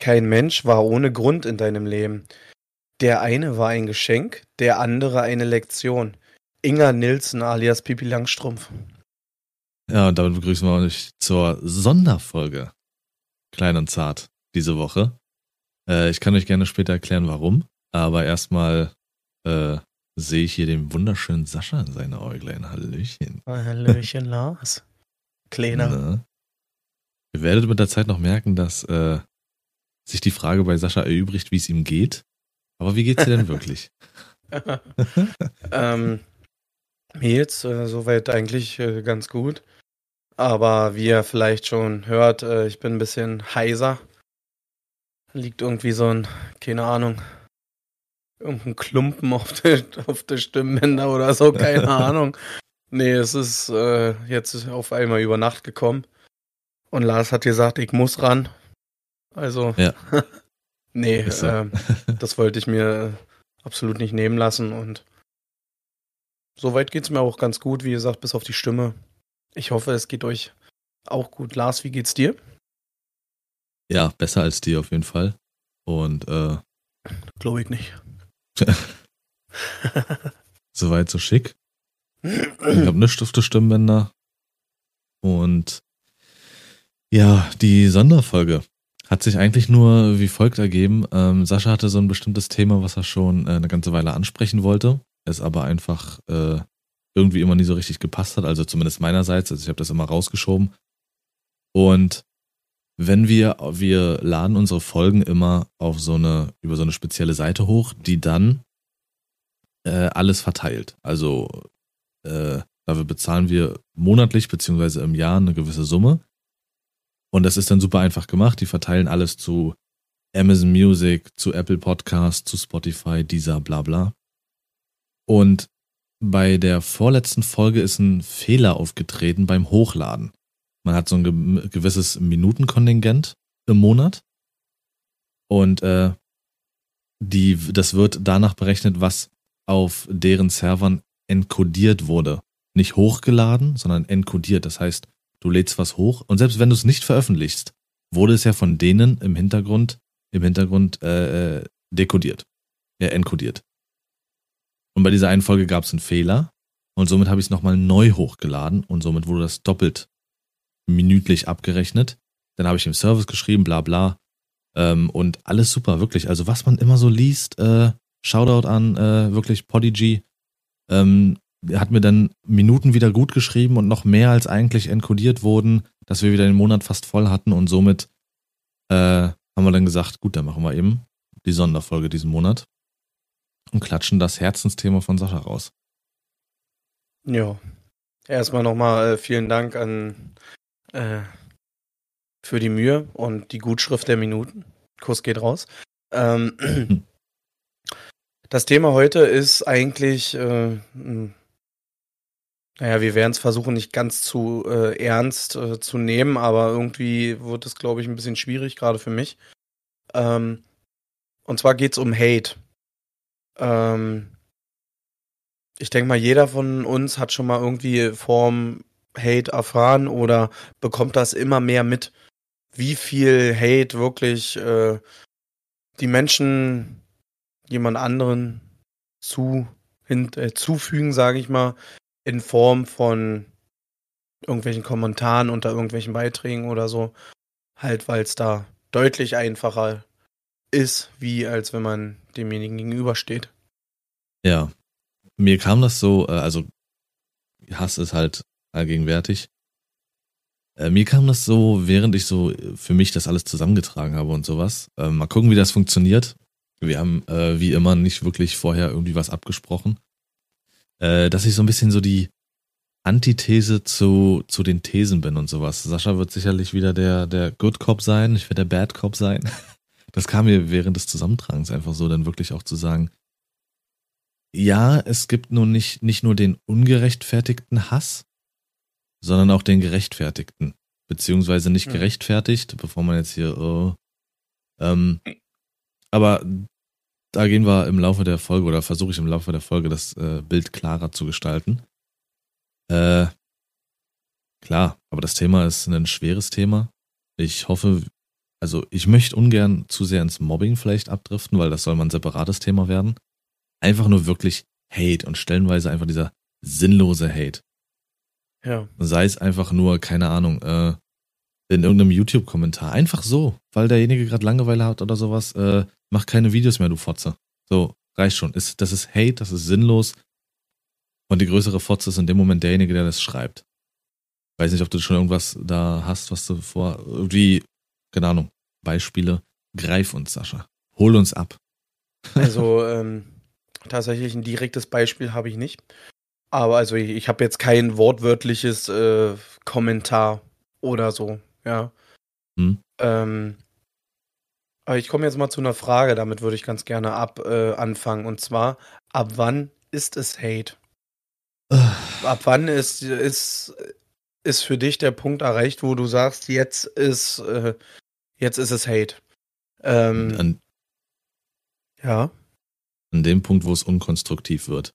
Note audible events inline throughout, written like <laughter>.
Kein Mensch war ohne Grund in deinem Leben. Der eine war ein Geschenk, der andere eine Lektion. Inga Nilsson alias Pipi Langstrumpf. Ja, und damit begrüßen wir euch zur Sonderfolge. Klein und zart diese Woche. Äh, ich kann euch gerne später erklären, warum. Aber erstmal äh, sehe ich hier den wunderschönen Sascha in seine Äuglein. Hallöchen. Hallöchen, <laughs> Lars. Kleiner. Ne? Ihr werdet mit der Zeit noch merken, dass äh, sich die Frage bei Sascha erübrigt, wie es ihm geht. Aber wie geht's dir denn <laughs> wirklich? <laughs> ähm, mir geht's äh, soweit eigentlich äh, ganz gut. Aber wie ihr vielleicht schon hört, äh, ich bin ein bisschen heiser. Liegt irgendwie so ein, keine Ahnung, irgendein Klumpen auf der, auf der Stimmbänder oder so, keine <laughs> Ahnung. Nee, es ist äh, jetzt auf einmal über Nacht gekommen. Und Lars hat gesagt, ich muss ran. Also, Ja. <laughs> nee, so. äh, das wollte ich mir absolut nicht nehmen lassen. Und soweit geht's mir auch ganz gut, wie gesagt, bis auf die Stimme. Ich hoffe, es geht euch auch gut. Lars, wie geht's dir? Ja, besser als dir auf jeden Fall. Und äh, Glaube ich nicht. <laughs> soweit so schick. Ich habe <clears throat> auf der Stimmbänder. Und ja, die Sonderfolge hat sich eigentlich nur wie folgt ergeben. Ähm, Sascha hatte so ein bestimmtes Thema, was er schon äh, eine ganze Weile ansprechen wollte, es aber einfach äh, irgendwie immer nie so richtig gepasst hat, also zumindest meinerseits, also ich habe das immer rausgeschoben. Und wenn wir, wir laden unsere Folgen immer auf so eine, über so eine spezielle Seite hoch, die dann äh, alles verteilt. Also äh, dafür bezahlen wir monatlich beziehungsweise im Jahr eine gewisse Summe. Und das ist dann super einfach gemacht. Die verteilen alles zu Amazon Music, zu Apple Podcast, zu Spotify, dieser bla bla. Und bei der vorletzten Folge ist ein Fehler aufgetreten beim Hochladen. Man hat so ein ge gewisses Minutenkontingent im Monat. Und äh, die, das wird danach berechnet, was auf deren Servern encodiert wurde. Nicht hochgeladen, sondern encodiert. Das heißt, du lädst was hoch und selbst wenn du es nicht veröffentlichst, wurde es ja von denen im Hintergrund, im Hintergrund äh, äh, dekodiert. Ja, encodiert. Und bei dieser einen Folge gab es einen Fehler und somit habe ich es nochmal neu hochgeladen und somit wurde das doppelt minütlich abgerechnet. Dann habe ich im Service geschrieben, bla bla. Ähm, und alles super, wirklich. Also was man immer so liest, äh, Shoutout an äh, wirklich Podigy. Ähm, hat mir dann Minuten wieder gut geschrieben und noch mehr als eigentlich encodiert wurden, dass wir wieder den Monat fast voll hatten und somit äh, haben wir dann gesagt, gut, dann machen wir eben die Sonderfolge diesen Monat und klatschen das Herzensthema von Sascha raus. Ja. Erstmal nochmal äh, vielen Dank an äh, für die Mühe und die Gutschrift der Minuten. Kuss geht raus. Ähm, <clears throat> <clears throat> das Thema heute ist eigentlich, äh, naja, wir werden es versuchen, nicht ganz zu äh, ernst äh, zu nehmen, aber irgendwie wird es, glaube ich, ein bisschen schwierig, gerade für mich. Ähm, und zwar geht es um Hate. Ähm, ich denke mal, jeder von uns hat schon mal irgendwie Form Hate erfahren oder bekommt das immer mehr mit, wie viel Hate wirklich äh, die Menschen jemand anderen zu, hin, äh, zufügen, sage ich mal, in Form von irgendwelchen Kommentaren unter irgendwelchen Beiträgen oder so. Halt, weil es da deutlich einfacher ist, wie als wenn man demjenigen gegenübersteht. Ja, mir kam das so, äh, also Hass ist halt allgegenwärtig. Äh, mir kam das so, während ich so äh, für mich das alles zusammengetragen habe und sowas. Äh, mal gucken, wie das funktioniert. Wir haben wie immer nicht wirklich vorher irgendwie was abgesprochen. Äh, dass ich so ein bisschen so die Antithese zu, zu den Thesen bin und sowas. Sascha wird sicherlich wieder der, der Good Cop sein, ich werde der Bad Cop sein. <laughs> Das kam mir während des Zusammentragens einfach so, dann wirklich auch zu sagen, ja, es gibt nun nicht, nicht nur den ungerechtfertigten Hass, sondern auch den gerechtfertigten. Beziehungsweise nicht Mhm. gerechtfertigt, bevor man jetzt hier, oh, ähm, aber da gehen wir im Laufe der Folge oder versuche ich im Laufe der Folge das äh, Bild klarer zu gestalten. Äh, klar, aber das Thema ist ein schweres Thema. Ich hoffe, also ich möchte ungern zu sehr ins Mobbing vielleicht abdriften, weil das soll mal ein separates Thema werden. Einfach nur wirklich Hate und stellenweise einfach dieser sinnlose Hate. Ja. Sei es einfach nur, keine Ahnung, äh, in irgendeinem YouTube-Kommentar. Einfach so, weil derjenige gerade Langeweile hat oder sowas, äh, mach keine Videos mehr, du Fotze. So, reicht schon. Ist, das ist Hate, das ist sinnlos. Und die größere Fotze ist in dem Moment derjenige, der das schreibt. Weiß nicht, ob du schon irgendwas da hast, was du vor, irgendwie, keine Ahnung, Beispiele. Greif uns, Sascha. Hol uns ab. <laughs> Also, ähm, tatsächlich ein direktes Beispiel habe ich nicht. Aber also ich, ich habe jetzt kein wortwörtliches äh, Kommentar oder so, ja. Hm. Ähm, aber ich komme jetzt mal zu einer Frage, damit würde ich ganz gerne ab äh, anfangen. Und zwar, ab wann ist es Hate? ab wann ist, ist, ist für dich der Punkt erreicht, wo du sagst, jetzt ist, äh, jetzt ist es Hate? Ähm, An, ja. an dem Punkt, wo es unkonstruktiv wird.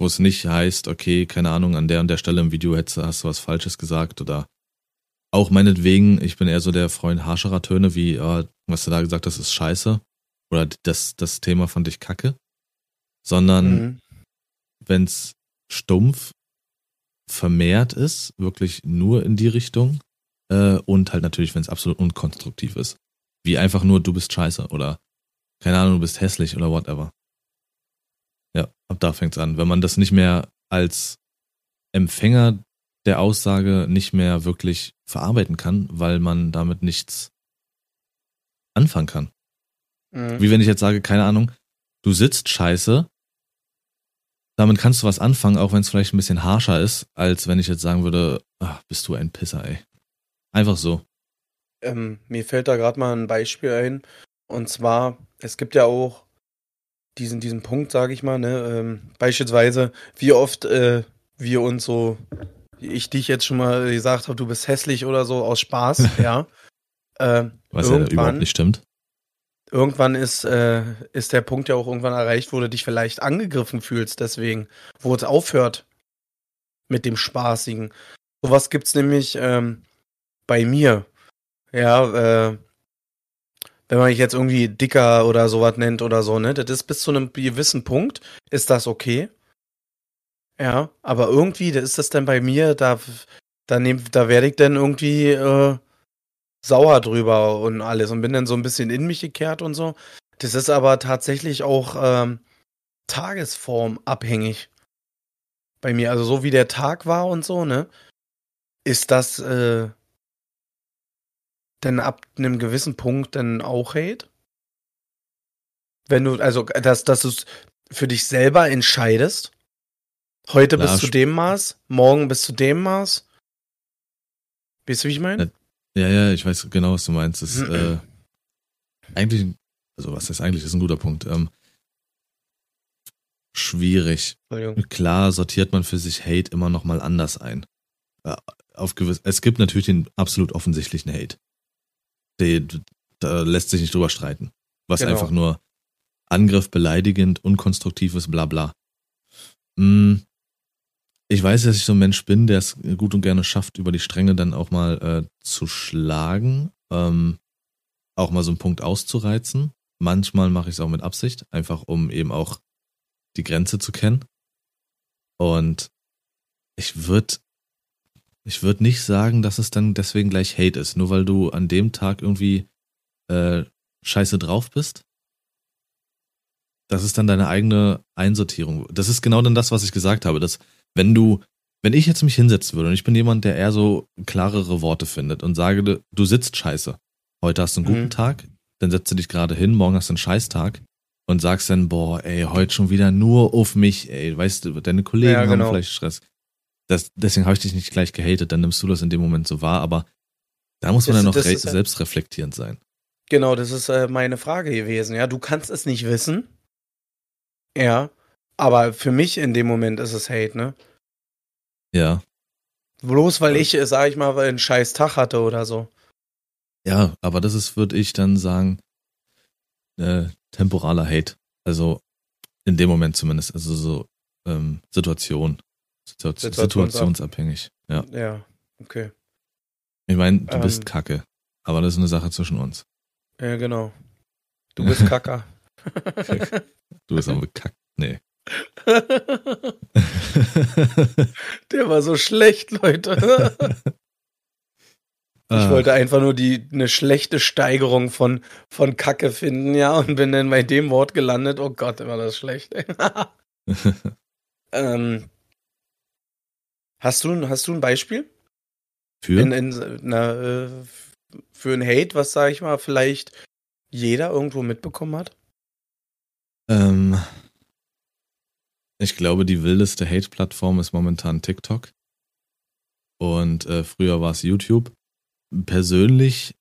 Wo es nicht heißt, okay, keine Ahnung, an der und der Stelle im Video hättest, hast du was Falsches gesagt oder auch meinetwegen, ich bin eher so der Freund harscherer Töne, wie, äh, was du da gesagt hast, ist scheiße. Oder das, das Thema fand ich kacke. Sondern Mhm. wenn's stumpf vermehrt ist, wirklich nur in die Richtung. Äh, und halt natürlich, wenn es absolut unkonstruktiv ist. Wie einfach nur, du bist scheiße oder keine Ahnung, du bist hässlich oder whatever. Ja, ab da fängt's an. Wenn man das nicht mehr als Empfänger der Aussage nicht mehr wirklich verarbeiten kann, weil man damit nichts anfangen kann. Mhm. Wie wenn ich jetzt sage, keine Ahnung, du sitzt scheiße, damit kannst du was anfangen, auch wenn es vielleicht ein bisschen harscher ist, als wenn ich jetzt sagen würde, ach, bist du ein Pisser, ey. Einfach so. Ähm, mir fällt da gerade mal ein Beispiel ein. Und zwar, es gibt ja auch diesen, diesen Punkt, sage ich mal, ne? Ähm, beispielsweise, wie oft äh, wir uns so, ich dich jetzt schon mal gesagt habe, du bist hässlich oder so, aus Spaß, <laughs> ja. Ähm, Was ja überhaupt irgendwann, nicht stimmt. irgendwann ist, äh, ist der Punkt ja auch irgendwann erreicht, wo du dich vielleicht angegriffen fühlst, deswegen, wo es aufhört mit dem Spaßigen. Sowas gibt's nämlich ähm, bei mir. Ja, äh, wenn man mich jetzt irgendwie dicker oder sowas nennt oder so, ne, das ist bis zu einem gewissen Punkt, ist das okay. Ja, aber irgendwie, da ist das dann bei mir, da, da, nehm, da werde ich dann irgendwie äh, sauer drüber und alles und bin dann so ein bisschen in mich gekehrt und so. Das ist aber tatsächlich auch ähm, tagesformabhängig bei mir. Also so wie der Tag war und so, ne, ist das äh, denn ab einem gewissen Punkt dann auch Hate? Wenn du, also, dass, dass du es für dich selber entscheidest? Heute Klar, bis zu dem Maß, morgen bis zu dem Maß? Weißt du, wie ich meine? Ja, ja, ich weiß genau, was du meinst. Das ist äh, eigentlich, also was ist eigentlich, ist ein guter Punkt. Ähm, schwierig. Klar sortiert man für sich Hate immer noch mal anders ein. Äh, Auf gewiss, es gibt natürlich den absolut offensichtlichen Hate. Den, da lässt sich nicht drüber streiten. Was Genau. einfach nur Angriff, beleidigend, unkonstruktives, bla bla. Mm, Ich weiß, dass ich so ein Mensch bin, der es gut und gerne schafft, über die Stränge dann auch mal äh, zu schlagen, ähm, auch mal so einen Punkt auszureizen. Manchmal mache ich es auch mit Absicht, einfach um eben auch die Grenze zu kennen. Und ich würde ich würd nicht sagen, dass es dann deswegen gleich Hate ist, nur weil du an dem Tag irgendwie äh, scheiße drauf bist. Das ist dann deine eigene Einsortierung. Das ist genau dann das, was ich gesagt habe, dass wenn du, wenn ich jetzt mich hinsetzen würde und ich bin jemand, der eher so klarere Worte findet und sage, du- sitzt scheiße. Heute hast du einen guten Mhm. Tag, dann setzt du dich gerade hin, morgen hast du einen Scheißtag und sagst dann, boah, ey, heute schon wieder nur auf mich, ey, weißt du, deine Kollegen Ja, haben genau. vielleicht Stress. Das, deswegen habe ich dich nicht gleich gehatet, dann nimmst du das in dem Moment so wahr, aber da muss man Das- dann noch re- ist ja- selbstreflektierend sein. Genau, das ist äh, meine Frage gewesen. Ja, du kannst es nicht wissen. Ja, aber für mich in dem Moment ist es Hate, ne? Ja, Bloß weil ich, äh, sag ich mal, einen scheiß Tag hatte oder so. ja, aber das ist, würde ich dann sagen, äh, temporaler Hate. Also in dem Moment zumindest, also so ähm, Situation, Situa Situationsab- situationsabhängig. Ja, Ja, okay. ich meine, du bist Ähm. Kacke, aber das ist eine Sache zwischen uns. Ja, genau. Du bist Kacker. <laughs> du bist aber bekackt. Nee. <laughs> Der war so schlecht, Leute. <laughs> Ich ah. wollte einfach nur die eine schlechte Steigerung von von Kacke finden, ja, und bin dann bei dem Wort gelandet. Oh Gott, war das schlecht. <laughs> ähm, hast du hast du ein Beispiel? Für in, in, na, äh, für ein Hate, was sag ich mal, vielleicht jeder irgendwo mitbekommen hat? Ähm, ich glaube, die wildeste Hate-Plattform ist momentan TikTok. Und äh, früher war es YouTube persönlich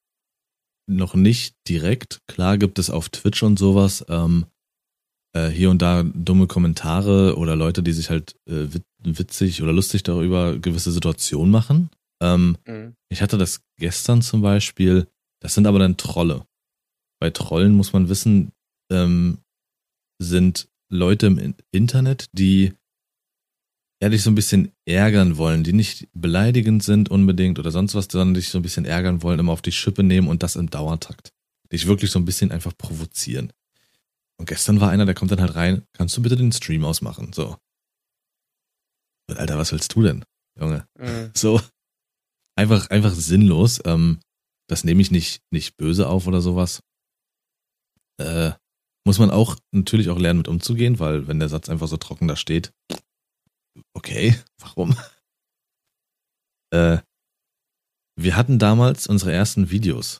noch nicht direkt. Klar gibt es auf Twitch und sowas ähm, äh, hier und da dumme Kommentare oder Leute, die sich halt äh, witzig oder lustig darüber gewisse Situationen machen. Ähm, mhm. Ich hatte das gestern zum Beispiel. Das sind aber dann Trolle. Bei Trollen muss man wissen, ähm, sind Leute im Internet, die ehrlich so ein bisschen ärgern wollen, die nicht beleidigend sind unbedingt oder sonst was, sondern dich so ein bisschen ärgern wollen, immer auf die Schippe nehmen und das im Dauertakt. Dich wirklich so ein bisschen einfach provozieren. Und gestern war einer, der kommt dann halt rein, kannst du bitte den Stream ausmachen? So. Alter, was willst du denn, Junge? Mhm. So. Einfach, einfach sinnlos. Ähm, das nehme ich nicht, nicht böse auf oder sowas. Äh, muss man auch natürlich auch lernen, mit umzugehen, weil wenn der Satz einfach so trocken da steht, okay, <laughs> warum? Äh, wir hatten damals unsere ersten Videos.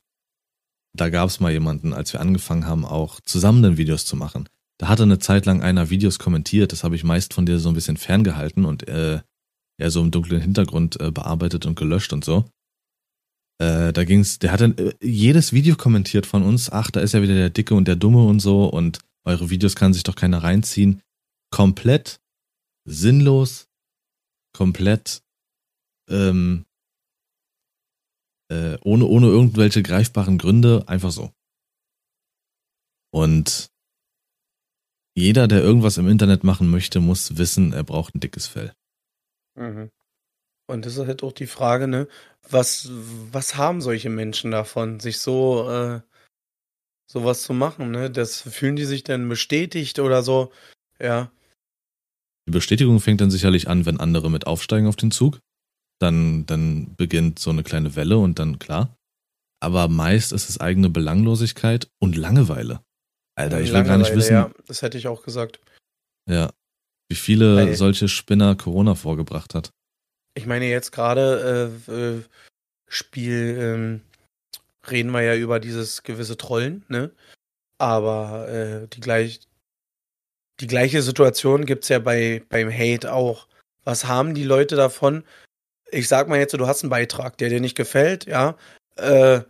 Da gab es mal jemanden, als wir angefangen haben, auch zusammen dann Videos zu machen. Da hatte eine Zeit lang einer Videos kommentiert, das habe ich meist von dir so ein bisschen ferngehalten und äh, ja so im dunklen Hintergrund äh, bearbeitet und gelöscht und so. Äh, da ging's, der hatte äh, jedes Video kommentiert von uns, ach, da ist ja wieder der Dicke und der Dumme und so und eure Videos kann sich doch keiner reinziehen. Komplett sinnlos, komplett ähm, äh, ohne, ohne irgendwelche greifbaren Gründe, einfach so. Und jeder, der irgendwas im Internet machen möchte, muss wissen, er braucht ein dickes Fell. Mhm. Und das ist halt auch die Frage, ne, was, was haben solche Menschen davon, sich so äh, sowas zu machen, ne? Das fühlen die sich denn bestätigt oder so, ja. Die Bestätigung fängt dann sicherlich an, wenn andere mit aufsteigen auf den Zug. Dann, dann beginnt so eine kleine Welle und dann klar. Aber meist ist es eigene Belanglosigkeit und Langeweile. Alter, ich will gar nicht wissen. Ja, das hätte ich auch gesagt. Ja. Wie viele Ey. solche Spinner Corona vorgebracht hat. Ich meine, jetzt gerade äh, äh, Spiel ähm, reden wir ja über dieses gewisse Trollen, ne? Aber äh, die, gleich, die gleiche Situation gibt's ja bei, beim Hate auch. Was haben die Leute davon? Ich sag mal jetzt, du hast einen Beitrag, der dir nicht gefällt, ja? Äh,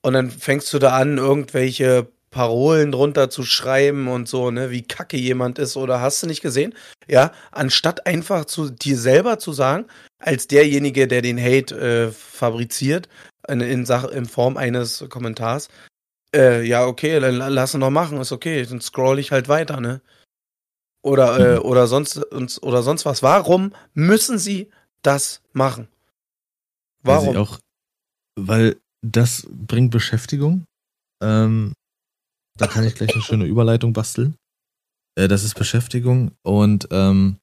und dann fängst du da an, irgendwelche Parolen drunter zu schreiben und so, ne, wie kacke jemand ist oder hast du nicht gesehen? Ja, anstatt einfach zu dir selber zu sagen, als derjenige, der den Hate äh, fabriziert, in, in, Sache, in Form eines Kommentars, äh, ja, okay, dann lass ihn doch machen, ist okay, dann scroll ich halt weiter, ne? Oder, äh, mhm. oder sonst oder sonst was. Warum müssen sie das machen? Warum? Weil, auch, weil das bringt Beschäftigung. Ähm, da kann ich gleich eine schöne Überleitung basteln. Äh, das ist Beschäftigung und ähm,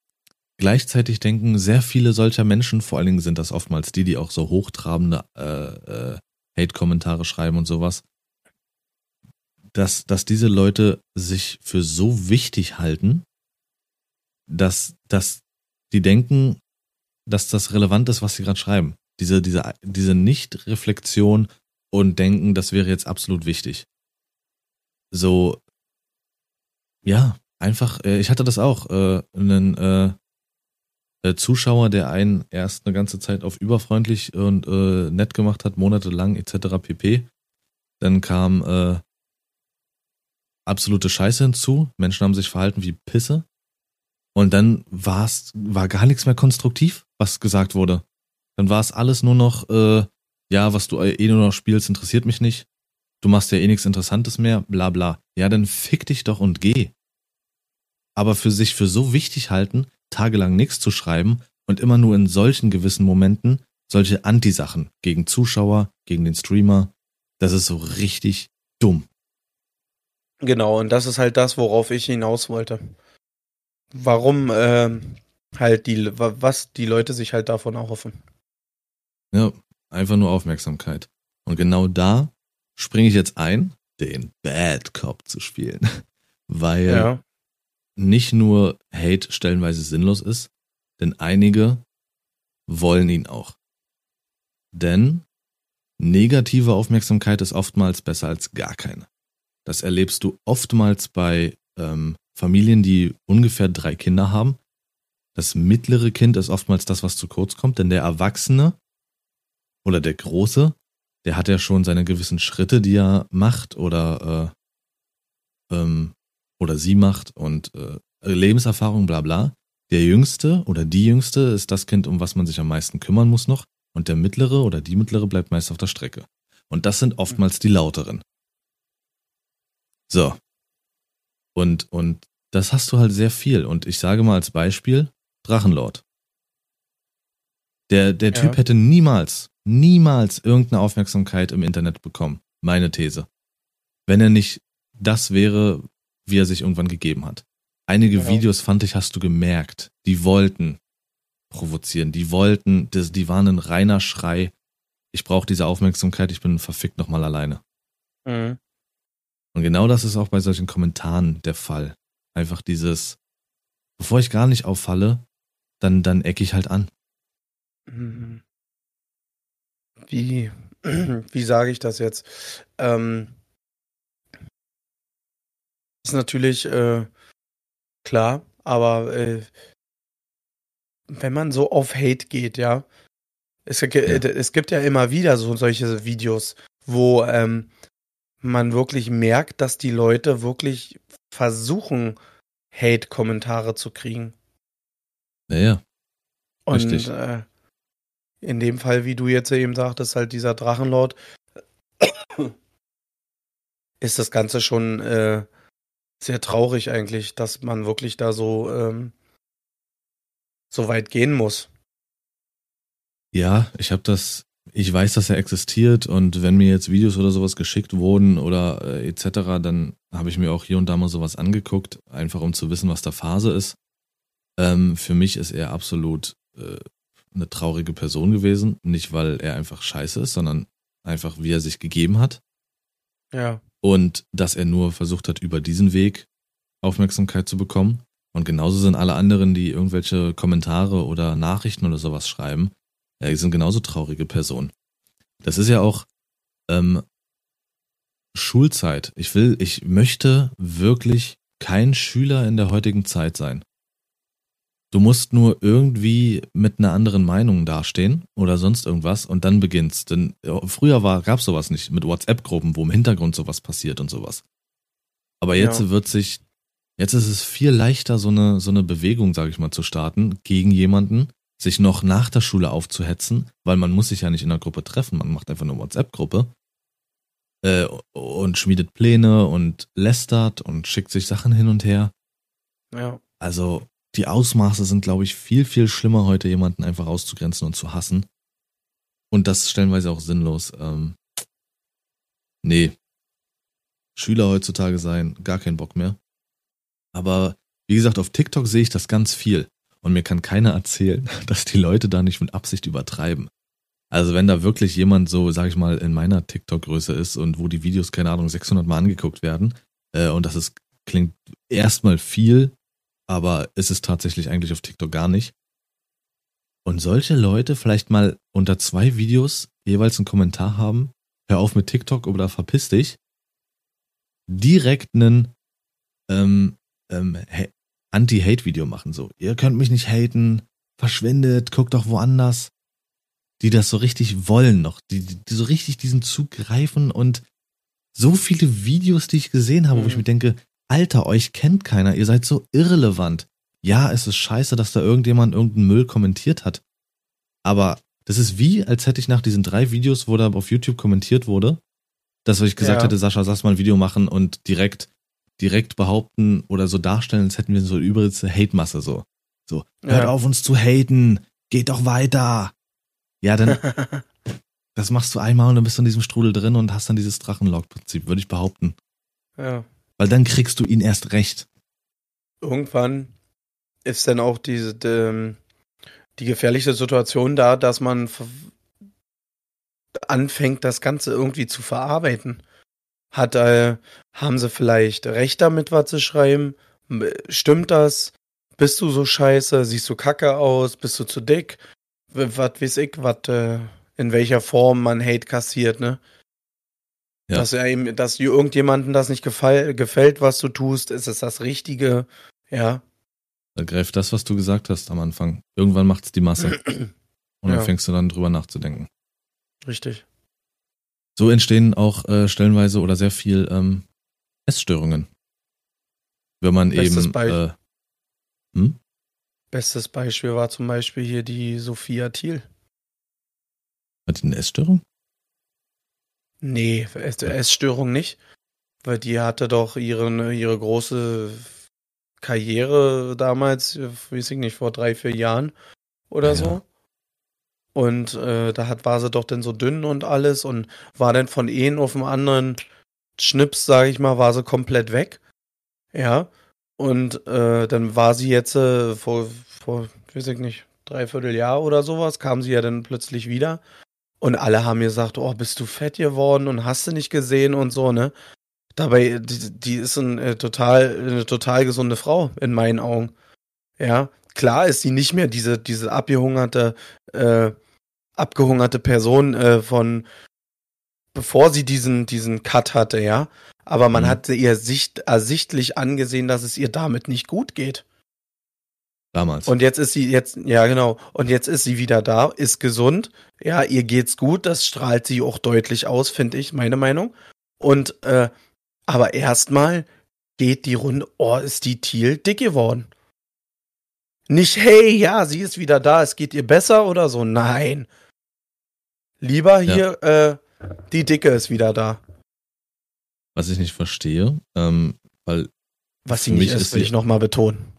gleichzeitig denken sehr viele solcher Menschen, vor allen Dingen sind das oftmals die, die auch so hochtrabende äh, äh, Hate-Kommentare schreiben und sowas, dass, dass diese Leute sich für so wichtig halten, dass, dass die denken, dass das relevant ist, was sie gerade schreiben. Diese, diese, diese Nicht-Reflexion und denken, das wäre jetzt absolut wichtig so, ja, einfach, äh, ich hatte das auch, äh, einen äh, äh, Zuschauer, der einen erst eine ganze Zeit auf überfreundlich und äh, nett gemacht hat, monatelang etc. pp. Dann kam äh, absolute Scheiße hinzu. Menschen haben sich verhalten wie Pisse. Und dann war's, war gar nichts mehr konstruktiv, was gesagt wurde. Dann war es alles nur noch, äh, ja, was du eh nur noch spielst, interessiert mich nicht du machst ja eh nichts Interessantes mehr, bla bla. Ja, dann fick dich doch und geh. Aber für sich für so wichtig halten, tagelang nichts zu schreiben und immer nur in solchen gewissen Momenten solche Anti-Sachen gegen Zuschauer, gegen den Streamer, das ist so richtig dumm. Genau, und das ist halt das, worauf ich hinaus wollte. Warum äh, halt die, was die Leute sich halt davon erhoffen. Ja, einfach nur Aufmerksamkeit. Und genau da springe ich jetzt ein, den Bad Cop zu spielen. <laughs> Weil ja. nicht nur Hate stellenweise sinnlos ist, denn einige wollen ihn auch. Denn negative Aufmerksamkeit ist oftmals besser als gar keine. Das erlebst du oftmals bei ähm, Familien, die ungefähr drei Kinder haben. Das mittlere Kind ist oftmals das, was zu kurz kommt, denn der Erwachsene oder der Große, der hat ja schon seine gewissen Schritte, die er macht oder äh, ähm, oder sie macht und äh, Lebenserfahrung, bla bla. Der Jüngste oder die Jüngste ist das Kind, um was man sich am meisten kümmern muss noch. Und der Mittlere oder die Mittlere bleibt meist auf der Strecke. Und das sind oftmals die Lauteren. So. Und, und das hast du halt sehr viel. Und ich sage mal als Beispiel, Drachenlord. Der, der Typ ja. hätte niemals, niemals irgendeine Aufmerksamkeit im Internet bekommen. Meine These. Wenn er nicht das wäre, wie er sich irgendwann gegeben hat. Einige genau. Videos fand ich, hast du gemerkt, die wollten provozieren, die wollten, die, die waren ein reiner Schrei. Ich brauche diese Aufmerksamkeit, ich bin verfickt nochmal alleine. Mhm. Und genau das ist auch bei solchen Kommentaren der Fall. Einfach dieses, bevor ich gar nicht auffalle, dann, dann ecke ich halt an. Mhm. Wie, <clears throat> wie sage ich das jetzt? Ähm, ist natürlich äh, klar, aber äh, wenn man so auf Hate geht, ja, es, ja. es gibt ja immer wieder so solche Videos, wo ähm, man wirklich merkt, dass die Leute wirklich versuchen, Hate-Kommentare zu kriegen. Naja. Und Richtig. Äh, in dem Fall, wie du jetzt eben sagtest, halt dieser Drachenlord, <coughs> ist das Ganze schon äh, sehr traurig eigentlich, dass man wirklich da so, ähm, so weit gehen muss. Ja, ich habe das ich weiß, dass er existiert und wenn mir jetzt Videos oder sowas geschickt wurden oder äh, etc., dann habe ich mir auch hier und da mal sowas angeguckt, einfach um zu wissen, was da Phase ist. Ähm, für mich ist er absolut äh, eine traurige Person gewesen, nicht weil er einfach scheiße ist, sondern einfach wie er sich gegeben hat. Ja. Und dass er nur versucht hat, über diesen Weg Aufmerksamkeit zu bekommen. Und genauso sind alle anderen, die irgendwelche Kommentare oder Nachrichten oder sowas schreiben, ja, die sind genauso traurige Personen. Das ist ja auch ähm, Schulzeit. Ich will, ich möchte wirklich kein Schüler in der heutigen Zeit sein. Du musst nur irgendwie mit einer anderen Meinung dastehen oder sonst irgendwas und dann beginnst. Denn früher war, gab's sowas nicht mit WhatsApp-Gruppen, wo im Hintergrund sowas passiert und sowas. Aber jetzt ja. wird sich, jetzt ist es viel leichter, so eine, so eine Bewegung, sag ich mal, zu starten gegen jemanden, sich noch nach der Schule aufzuhetzen, weil man muss sich ja nicht in einer Gruppe treffen, man macht einfach eine WhatsApp-Gruppe äh, und schmiedet Pläne und lästert und schickt sich Sachen hin und her. Ja. Also die Ausmaße sind, glaube ich, viel, viel schlimmer, heute jemanden einfach auszugrenzen und zu hassen. Und das ist stellenweise auch sinnlos. Ähm, nee. Schüler heutzutage sein, gar keinen Bock mehr. Aber wie gesagt, auf TikTok sehe ich das ganz viel. Und mir kann keiner erzählen, <laughs> dass die Leute da nicht mit Absicht übertreiben. Also wenn da wirklich jemand so, sag ich mal, in meiner TikTok-Größe ist und wo die Videos, keine Ahnung, 600 Mal angeguckt werden, äh, und das ist, klingt erstmal viel, aber ist es tatsächlich eigentlich auf TikTok gar nicht. Und solche Leute vielleicht mal unter zwei Videos jeweils einen Kommentar haben, hör auf mit TikTok oder verpiss dich, direkt einen ähm, ähm, Anti-Hate-Video machen, so. Ihr könnt mich nicht haten, verschwindet, guckt doch woanders. Die das so richtig wollen noch, die, die so richtig diesen Zug greifen und so viele Videos, die ich gesehen habe, mhm. wo ich mhm. mir denke, Alter, euch kennt keiner, ihr seid so irrelevant. Ja, es ist scheiße, dass da irgendjemand irgendeinen Müll kommentiert hat. Aber das ist wie, als hätte ich nach diesen drei Videos, wo da auf YouTube kommentiert wurde, dass ich gesagt ja. hätte, Sascha, lass mal ein Video machen und direkt direkt behaupten oder so darstellen, als hätten wir so eine übelste Hate-Masse so. So, hört ja. auf uns zu haten, geht doch weiter. Ja, dann, <laughs> das machst du einmal und dann bist du in diesem Strudel drin und hast dann dieses Drachenlog-Prinzip, würde ich behaupten. Ja. Weil dann kriegst du ihn erst recht. Irgendwann ist dann auch diese, die, ähm, die gefährliche Situation da, dass man anfängt, das Ganze irgendwie zu verarbeiten. Hat, äh, haben sie vielleicht recht damit, was sie schreiben? Stimmt das? Bist du so scheiße? Siehst du kacke aus? Bist du zu dick? Was weiß ich, was, äh, in welcher Form man Hate kassiert, ne? Ja. Dass er ihm, dass irgendjemandem das nicht gefall, gefällt, was du tust, ist es das Richtige, ja. Da greift das, was du gesagt hast am Anfang. Irgendwann macht's die Masse. <clears throat> Und dann ja. fängst du dann drüber nachzudenken. Richtig. So entstehen auch äh, stellenweise oder sehr viel ähm, Essstörungen. Wenn man Bestes eben. Be äh, hm? Bestes Beispiel war zum Beispiel hier die Sophia Thiel. Hat die eine Essstörung? Nee, Essstörung nicht. Weil die hatte doch ihre, ihre große Karriere damals, weiß ich nicht, vor drei, vier Jahren oder ja. so. Und äh, da hat, war sie doch dann so dünn und alles und war dann von einem auf dem anderen Schnips, sage ich mal, war sie komplett weg. Ja. Und äh, dann war sie jetzt äh, vor, vor, weiß ich nicht, dreiviertel Jahr oder sowas, kam sie ja dann plötzlich wieder. Und alle haben mir gesagt, oh, bist du fett geworden und hast du nicht gesehen und so, ne? Dabei, die, die ist ein, äh, total, eine total gesunde Frau, in meinen Augen. Ja, klar ist sie nicht mehr diese, diese abgehungerte, äh, abgehungerte Person äh, von bevor sie diesen, diesen Cut hatte, ja. Aber man mhm. hat ihr sicht, ersichtlich angesehen, dass es ihr damit nicht gut geht. Damals. Und jetzt ist sie, jetzt, ja genau, und jetzt ist sie wieder da, ist gesund, ja, ihr geht's gut, das strahlt sie auch deutlich aus, finde ich, meine Meinung. Und, äh, aber erstmal geht die Runde, oh, ist die Thiel dick geworden. Nicht, hey, ja, sie ist wieder da, es geht ihr besser oder so, nein. Lieber hier, ja. äh, die Dicke ist wieder da. Was ich nicht verstehe, ähm, weil. Was sie nicht ist, will ich nochmal betonen.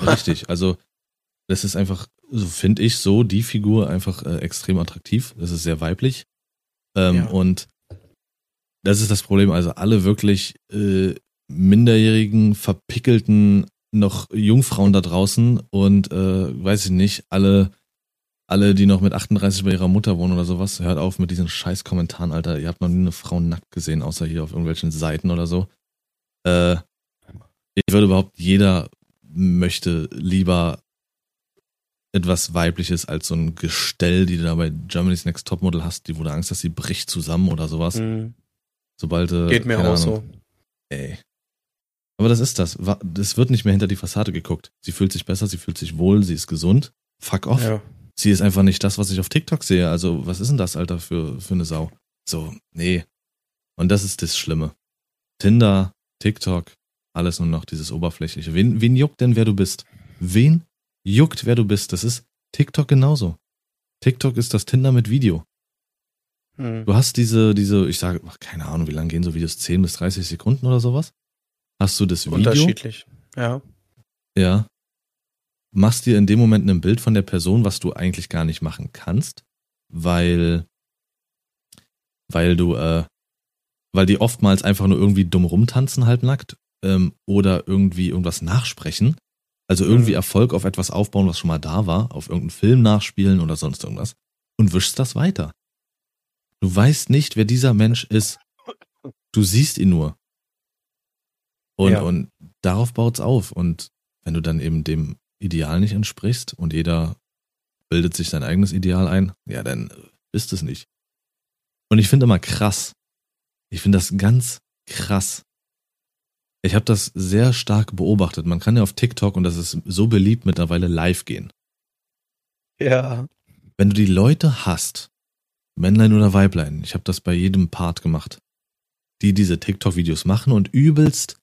Richtig, also das ist einfach, so finde ich, so die Figur einfach äh, extrem attraktiv. Das ist sehr weiblich. Ähm, ja. Und das ist das Problem. Also alle wirklich äh, minderjährigen, verpickelten noch Jungfrauen da draußen und äh, weiß ich nicht, alle alle, die noch mit 38 bei ihrer Mutter wohnen oder sowas, hört auf mit diesen scheiß Kommentaren, Alter. Ihr habt noch nie eine Frau nackt gesehen, außer hier auf irgendwelchen Seiten oder so. Äh, ich würde überhaupt, jeder möchte lieber etwas Weibliches als so ein Gestell, die du da bei Germany's Next Topmodel hast, die wo du Angst hast, sie bricht zusammen oder sowas. Mhm. Sobald äh, Geht mir auch Ahnung, so. Ey. Aber das ist das. Es wird nicht mehr hinter die Fassade geguckt. Sie fühlt sich besser, sie fühlt sich wohl, sie ist gesund. Fuck off. Ja sie ist einfach nicht das, was ich auf TikTok sehe. Also, was ist denn das, Alter, für, für eine Sau? So, nee. Und das ist das Schlimme. Tinder, TikTok, alles nur noch dieses Oberflächliche. Wen, wen juckt denn, wer du bist? Wen juckt, wer du bist? Das ist TikTok genauso. TikTok ist das Tinder mit Video. Hm. Du hast diese, diese, ich sage, keine Ahnung, wie lange gehen so Videos? 10 bis 30 Sekunden oder sowas? Hast du das Video? Unterschiedlich, ja. Ja machst dir in dem Moment ein Bild von der Person, was du eigentlich gar nicht machen kannst, weil, weil du, äh, weil die oftmals einfach nur irgendwie dumm rumtanzen halbnackt ähm, oder irgendwie irgendwas nachsprechen. Also irgendwie mhm. Erfolg auf etwas aufbauen, was schon mal da war, auf irgendeinen Film nachspielen oder sonst irgendwas und wischst das weiter. Du weißt nicht, wer dieser Mensch ist. Du siehst ihn nur. Und, ja. und darauf baut's auf. Und wenn du dann eben dem Ideal nicht entsprichst und jeder bildet sich sein eigenes Ideal ein, ja, dann ist es nicht. Und ich finde immer krass. Ich finde das ganz krass. Ich habe das sehr stark beobachtet. Man kann ja auf TikTok, und das ist so beliebt mittlerweile, live gehen. Ja. Wenn du die Leute hast, Männlein oder Weiblein, ich habe das bei jedem Part gemacht, die diese TikTok-Videos machen und übelst,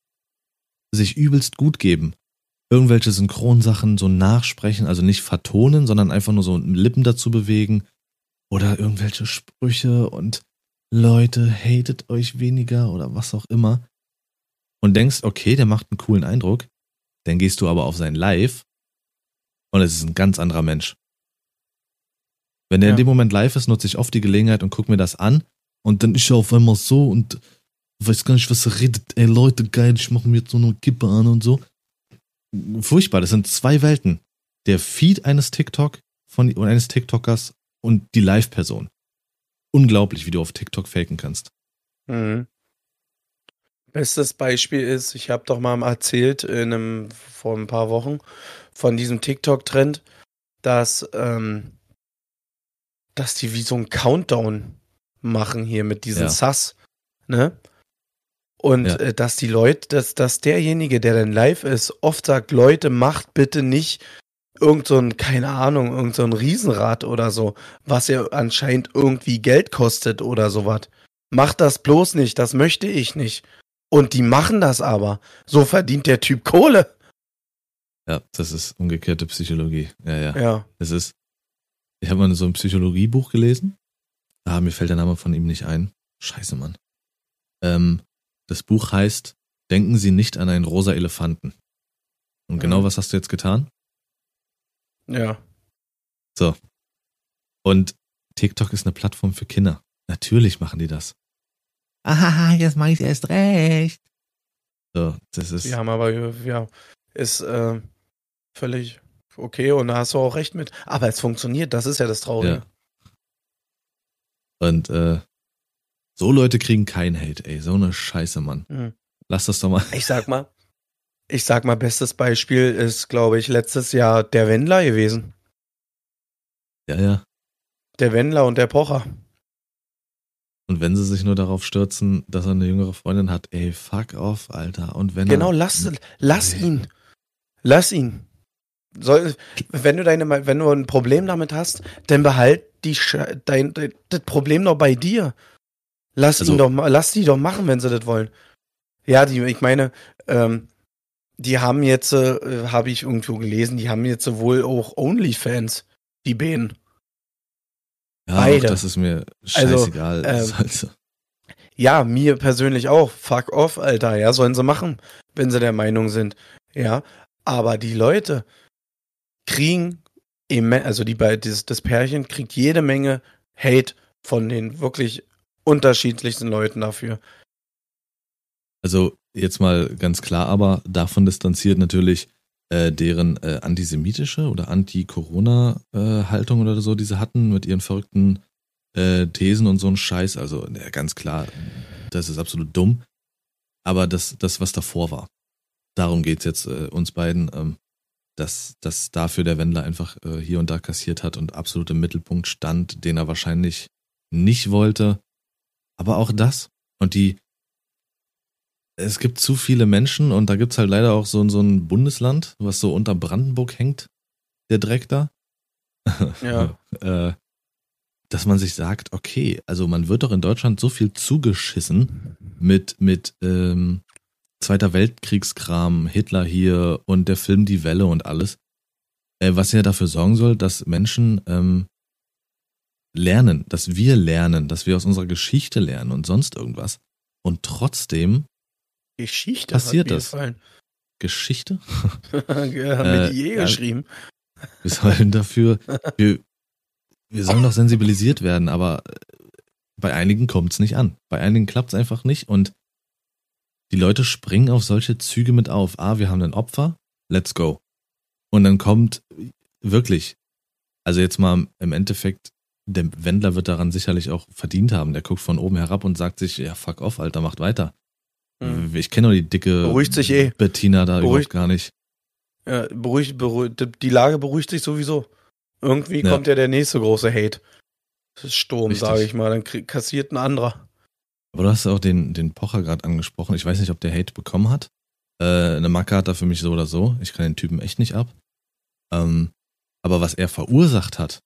sich übelst gut geben irgendwelche Synchronsachen so nachsprechen, also nicht vertonen, sondern einfach nur so Lippen dazu bewegen oder irgendwelche Sprüche und Leute, hatet euch weniger oder was auch immer und denkst, okay, der macht einen coolen Eindruck, dann gehst du aber auf sein Live und es ist ein ganz anderer Mensch. Wenn der Ja. in dem Moment live ist, nutze ich oft die Gelegenheit und gucke mir das an und dann ist er auf einmal so und weiß gar nicht, was er redet. Ey Leute, geil, ich mache mir jetzt so eine Kippe an und so. Furchtbar, das sind zwei Welten. Der Feed eines TikTok von oder eines TikTokers und die Live-Person. Unglaublich, wie du auf TikTok faken kannst. Mhm. Bestes Beispiel ist, ich habe doch mal erzählt in einem, vor ein paar Wochen von diesem TikTok-Trend, dass, ähm, dass die wie so ein Countdown machen hier mit diesen Ja. Sass, ne? Und Ja. äh, dass die Leute, dass, dass derjenige, der dann live ist, oft sagt, Leute, macht bitte nicht irgend so ein, keine Ahnung, irgend so ein Riesenrad oder so, was ja anscheinend irgendwie Geld kostet oder sowas. Macht das bloß nicht, das möchte ich nicht. Und die machen das aber. So verdient der Typ Kohle. Ja, das ist umgekehrte Psychologie. Ja, ja. Ja. Es ist. Ich habe mal so ein Psychologiebuch gelesen. Ah, mir fällt der Name von ihm nicht ein. Scheiße, Mann. Ähm, das Buch heißt Denken Sie nicht an einen rosa Elefanten. Und genau Mhm. was hast du jetzt getan? Ja. Und TikTok ist eine Plattform für Kinder. Natürlich machen die das. Ah, jetzt mache ich erst recht. So, das ist. Wir haben aber, ja, ist äh, völlig okay und da hast du auch recht mit. Aber es funktioniert, das ist ja das Traurige. Und äh, so Leute kriegen keinen Hate, ey. So eine Scheiße, Mann. Mhm. Lass das doch mal. Ich sag mal, ich sag mal, bestes Beispiel ist, glaube ich, letztes Jahr der Wendler gewesen. Ja, ja. Der Wendler und der Pocher. Und wenn sie sich nur darauf stürzen, dass er eine jüngere Freundin hat, ey, fuck off, Alter. Und wenn Genau, er, lass, lass Nee. ihn. Lass ihn. Soll, wenn du deine, wenn du ein Problem damit hast, dann behalt die, dein, das Problem doch bei dir. Lass Also- ihn doch, lass die doch machen, wenn sie das wollen. Ja, die, ich meine, ähm, die haben jetzt, äh, habe ich irgendwo gelesen, die haben jetzt wohl auch Onlyfans, die Bänen. Ja, beide. Das ist mir Also, scheißegal. ähm, Das ist halt so. Ja, mir persönlich auch. Fuck off, Alter. Ja, sollen sie machen, wenn sie der Meinung sind. Ja, aber die Leute kriegen, also die das, das Pärchen kriegt jede Menge Hate von den wirklich unterschiedlichsten Leuten dafür. Also jetzt mal ganz klar, aber davon distanziert natürlich äh, deren äh, antisemitische oder Anti-Corona-Haltung oder so, die sie hatten mit ihren verrückten äh, Thesen und so ein Scheiß. Also ja, ganz klar, das ist absolut dumm. Aber das, das was davor war, darum geht's jetzt äh, uns beiden, ähm, dass, dass dafür der Wendler einfach äh, hier und da kassiert hat und absolut im Mittelpunkt stand, den er wahrscheinlich nicht wollte. Aber auch das und die es gibt zu viele Menschen und da gibt's halt leider auch so, so ein Bundesland, was so unter Brandenburg hängt, der Dreck da. <laughs> Ja. äh, dass man sich sagt, okay, also man wird doch in Deutschland so viel zugeschissen mit, mit ähm, Zweiter Weltkriegskram, Hitler hier und der Film Die Welle und alles, äh, was ja dafür sorgen soll, dass Menschen ähm, lernen, dass wir lernen, dass wir aus unserer Geschichte lernen und sonst irgendwas. Und trotzdem Geschichte Passiert das? gefallen. Geschichte? <laughs> haben Äh, wir die je ja. geschrieben. Wir sollen dafür, wir, wir sollen doch sensibilisiert werden, aber äh, bei einigen kommt's nicht an. Bei einigen klappt's einfach nicht und die Leute springen auf solche Züge mit auf. Ah, wir haben ein Opfer, let's go. Und dann kommt wirklich, also jetzt mal im Endeffekt, der Wendler wird daran sicherlich auch verdient haben. Der guckt von oben herab und sagt sich, ja, fuck off, Alter, macht weiter. Hm. Ich kenne doch die dicke Beruhigt sich eh. Bettina da Beruhigt- überhaupt gar nicht. Ja, beruhigt, beruhigt, die Lage beruhigt sich sowieso. Irgendwie Ja. kommt ja der nächste große Hate. Sturm, sage ich mal. Dann kassiert ein anderer. Aber du hast auch den, den Pocher gerade angesprochen. Ich weiß nicht, ob der Hate bekommen hat. Äh, eine Macke hat er für mich so oder so. Ich kann den Typen echt nicht ab. Ähm, aber was er verursacht hat,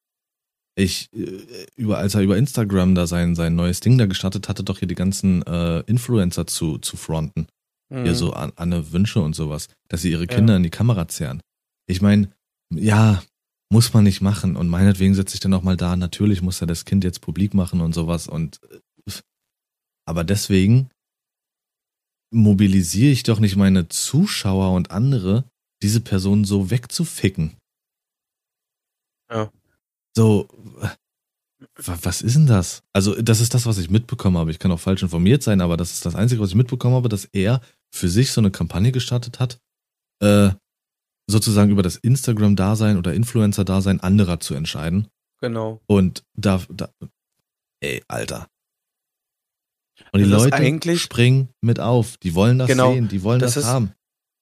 ich, äh, über, als er über Instagram da sein, sein neues Ding da gestartet hatte, doch hier die ganzen äh, Influencer zu, zu fronten. Hier Mhm. so an, Anne Wünsche und sowas, dass sie ihre Ja. Kinder in die Kamera zerren. Ich meine, ja, muss man nicht machen. Und meinetwegen setze ich dann auch mal da, natürlich muss er das Kind jetzt publik machen und sowas. Und äh, aber deswegen mobilisiere ich doch nicht meine Zuschauer und andere, diese Person so wegzuficken. Ja. So, Was ist denn das? Also, das ist das, was ich mitbekommen habe. Ich kann auch falsch informiert sein, aber das ist das Einzige, was ich mitbekommen habe, dass er für sich so eine Kampagne gestartet hat, äh, sozusagen über das Instagram-Dasein oder Influencer-Dasein anderer zu entscheiden. Genau. Und da, da ey, Alter. Und die Das Leute springen mit auf. Die wollen das Genau. sehen, die wollen Das das, ist- haben.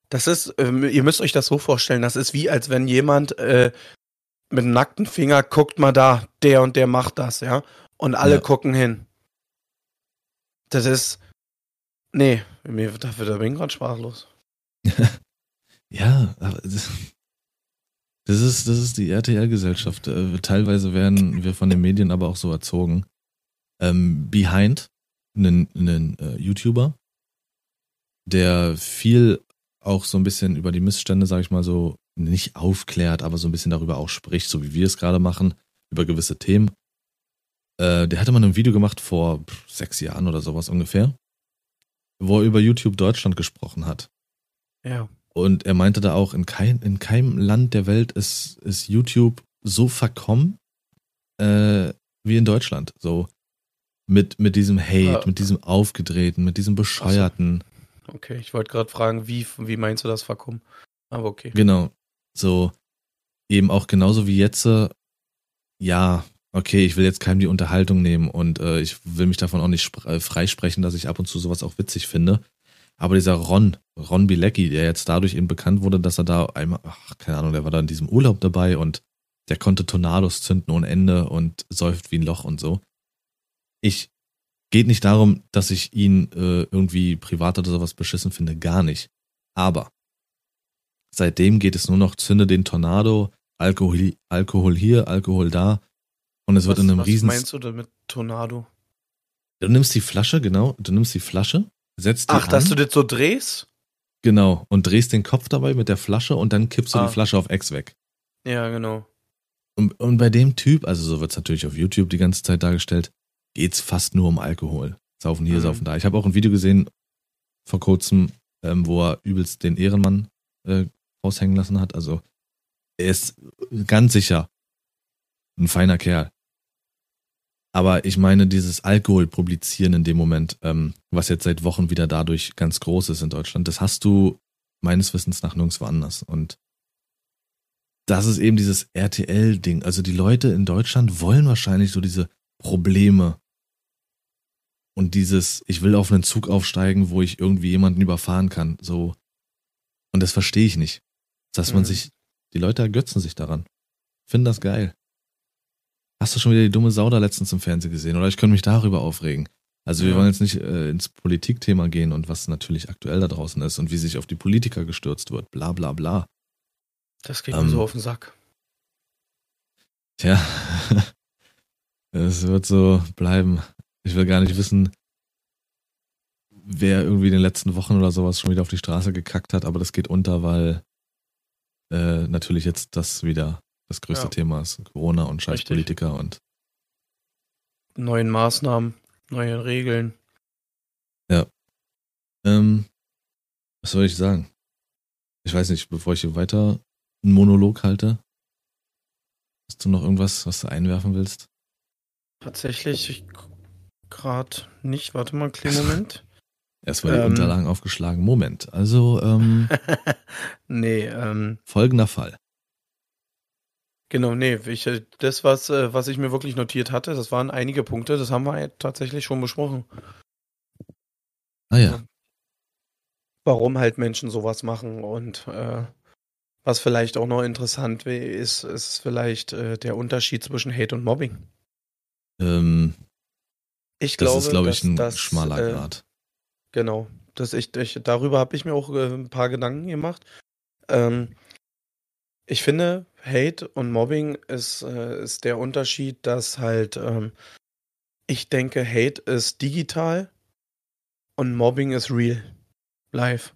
Das ist, ähm, ihr müsst euch das so vorstellen, das ist wie, als wenn jemand äh, mit einem nackten Finger guckt mal da, der und der macht das, ja. Und alle Ja. gucken hin. Das ist. Nee, mir dafür da bin ich gerade sprachlos. <laughs> Ja, aber das, das ist, das ist die RTL-Gesellschaft. Äh, Teilweise werden wir von den Medien aber auch so erzogen. Ähm, Behind, einen, einen äh, YouTuber, der viel auch so ein bisschen über die Missstände, sag ich mal so, nicht aufklärt, aber so ein bisschen darüber auch spricht, so wie wir es gerade machen, über gewisse Themen. Äh, der hatte mal ein Video gemacht vor sechs Jahren oder sowas ungefähr, wo er über YouTube Deutschland gesprochen hat. Ja. Und er meinte da auch, in, kein, in keinem Land der Welt ist, ist YouTube so verkommen äh, wie in Deutschland. So mit, mit diesem Hate, Ja. mit diesem Aufgedrehten, mit diesem Bescheuerten. Okay, ich wollte gerade fragen, wie, wie meinst du das Vakuum? Aber okay. Genau. So eben auch genauso wie jetzt, äh, ja, okay, ich will jetzt keinem die Unterhaltung nehmen und äh, ich will mich davon auch nicht äh, freisprechen, dass ich ab und zu sowas auch witzig finde. Aber dieser Ron, Ron Bilecki, der jetzt dadurch eben bekannt wurde, dass er da einmal, ach, keine Ahnung, der war da in diesem Urlaub dabei und der konnte Tornados zünden ohne Ende und säuft wie ein Loch und so. Ich, geht nicht darum, dass ich ihn äh, irgendwie privat oder sowas beschissen finde, gar nicht. Aber seitdem geht es nur noch, zünde den Tornado, Alkohol, Alkohol hier, Alkohol da und es wird was, in einem was riesen... meinst du denn mit Tornado? Du nimmst die Flasche, genau, du nimmst die Flasche, setzt die Ach, an, dass du das so drehst? genau, und drehst den Kopf dabei mit der Flasche und dann kippst du Ah. die Flasche auf Ex weg. Ja, genau. Und, und bei dem Typ, also so wird's natürlich auf YouTube die ganze Zeit dargestellt, geht's fast nur um Alkohol. Saufen hier, Mhm. saufen da. Ich habe auch ein Video gesehen vor kurzem, ähm, wo er übelst den Ehrenmann äh, raushängen lassen hat. Also er ist ganz sicher ein feiner Kerl. Aber ich meine, dieses Alkohol publizieren in dem Moment, ähm, was jetzt seit Wochen wieder dadurch ganz groß ist in Deutschland, das hast du meines Wissens nach nirgendwo anders. Und das ist eben dieses RTL-Ding. Also die Leute in Deutschland wollen wahrscheinlich so diese Probleme und dieses, ich will auf einen Zug aufsteigen, wo ich irgendwie jemanden überfahren kann. So. Und das verstehe ich nicht. Dass man Mhm. sich, die Leute ergötzen sich daran. Finden das geil. Hast du schon wieder die dumme Sau da letztens im Fernsehen gesehen? Oder ich könnte mich darüber aufregen. Also wir Ja. wollen jetzt nicht äh, ins Politikthema gehen und was natürlich aktuell da draußen ist und wie sich auf die Politiker gestürzt wird. Bla bla bla. Das geht Ähm, mir so auf den Sack. Tja, <laughs> es wird so bleiben. Ich will gar nicht wissen, wer irgendwie in den letzten Wochen oder sowas schon wieder auf die Straße gekackt hat, aber das geht unter, weil äh, natürlich jetzt das wieder das größte Ja. Thema ist. Corona und scheiß. Politiker und Neuen Maßnahmen, neue Regeln. ähm, was soll ich sagen? Ich weiß nicht, bevor ich hier weiter einen Monolog halte. Hast du noch irgendwas, was du einwerfen willst? Tatsächlich, ich gerade nicht. Warte mal, kleinen <laughs> Moment. Erstmal die Ähm. Unterlagen aufgeschlagen. Moment, also ähm, <laughs> nee, ähm, folgender Fall. genau, nee. Ich, äh, das, was, äh, was ich mir wirklich notiert hatte, das waren einige Punkte, das haben wir ja tatsächlich schon besprochen. Ah ja. Warum halt Menschen sowas machen und äh, was vielleicht auch noch interessant ist, ist vielleicht äh, der Unterschied zwischen Hate und Mobbing. Ähm, Ich das glaube, ist, glaube ich, ein das, schmaler äh, Grad. Genau. Das ich, ich, darüber habe ich mir auch äh, ein paar Gedanken gemacht. Ähm, ich finde, Hate und Mobbing ist, äh, ist der Unterschied, dass halt, ähm, ich denke, Hate ist digital und Mobbing ist real. Live.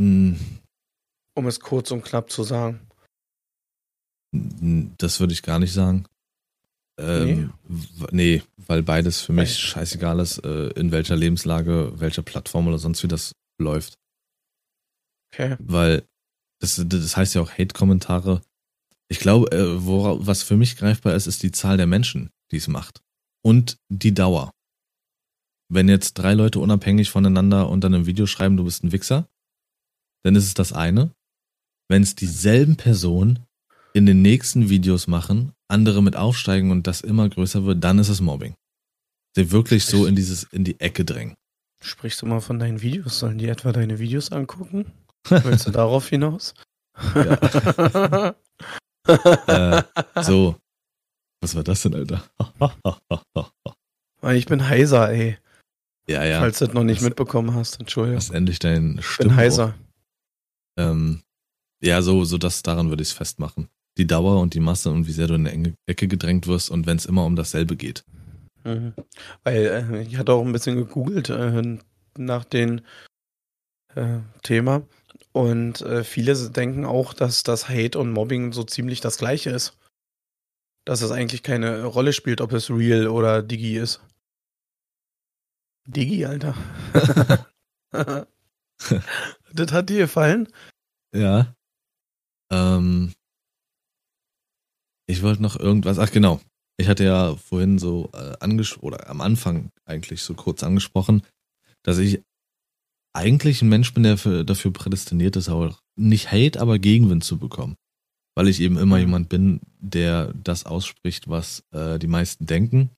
Hm, Um es kurz und knapp zu sagen. n- Das würde ich gar nicht sagen. Ähm, w- nee. weil beides für mich scheißegal ist, äh, in welcher Lebenslage, welcher Plattform oder sonst wie das läuft. Okay. Weil das, das heißt ja auch Hate-Kommentare. Ich glaube, äh, wora, was für mich greifbar ist, ist die Zahl der Menschen, die es macht. Und die Dauer. Wenn jetzt drei Leute unabhängig voneinander unter einem Video schreiben, du bist ein Wichser, dann ist es das eine. Wenn es dieselben Personen in den nächsten Videos machen, andere mit aufsteigen und das immer größer wird, dann ist es Mobbing. Sie wirklich so in dieses, in die Ecke drängen. Sprichst du mal von deinen Videos? Sollen die etwa deine Videos angucken? <laughs> Willst du darauf hinaus? Ja. <laughs> äh, so. Was war das denn, Alter? <laughs> ich bin heiser, ey. Ja, ja. Falls du das noch nicht das, mitbekommen hast, Entschuldigung. Das ist endlich dein Stimmbruch. Ich bin heiser. Ähm, ja, so, so das, daran würde ich es festmachen. Die Dauer und die Masse und wie sehr du in eine Ecke gedrängt wirst und wenn es immer um dasselbe geht. Mhm. Weil äh, ich hatte auch ein bisschen gegoogelt äh, nach dem äh, Thema und äh, viele denken auch, dass das Hate und Mobbing so ziemlich das gleiche ist. Dass es eigentlich keine Rolle spielt, ob es real oder Digi ist. Digi, Alter. <laughs> <laughs> das hat dir gefallen? Ja. Ähm, ich wollte noch irgendwas. Ach genau. Ich hatte ja vorhin so äh, anges oder am Anfang eigentlich so kurz angesprochen, dass ich eigentlich ein Mensch bin, der für, dafür prädestiniert ist, auch nicht Hate, aber Gegenwind zu bekommen. Weil ich eben immer mhm. jemand bin, der das ausspricht, was äh, die meisten denken.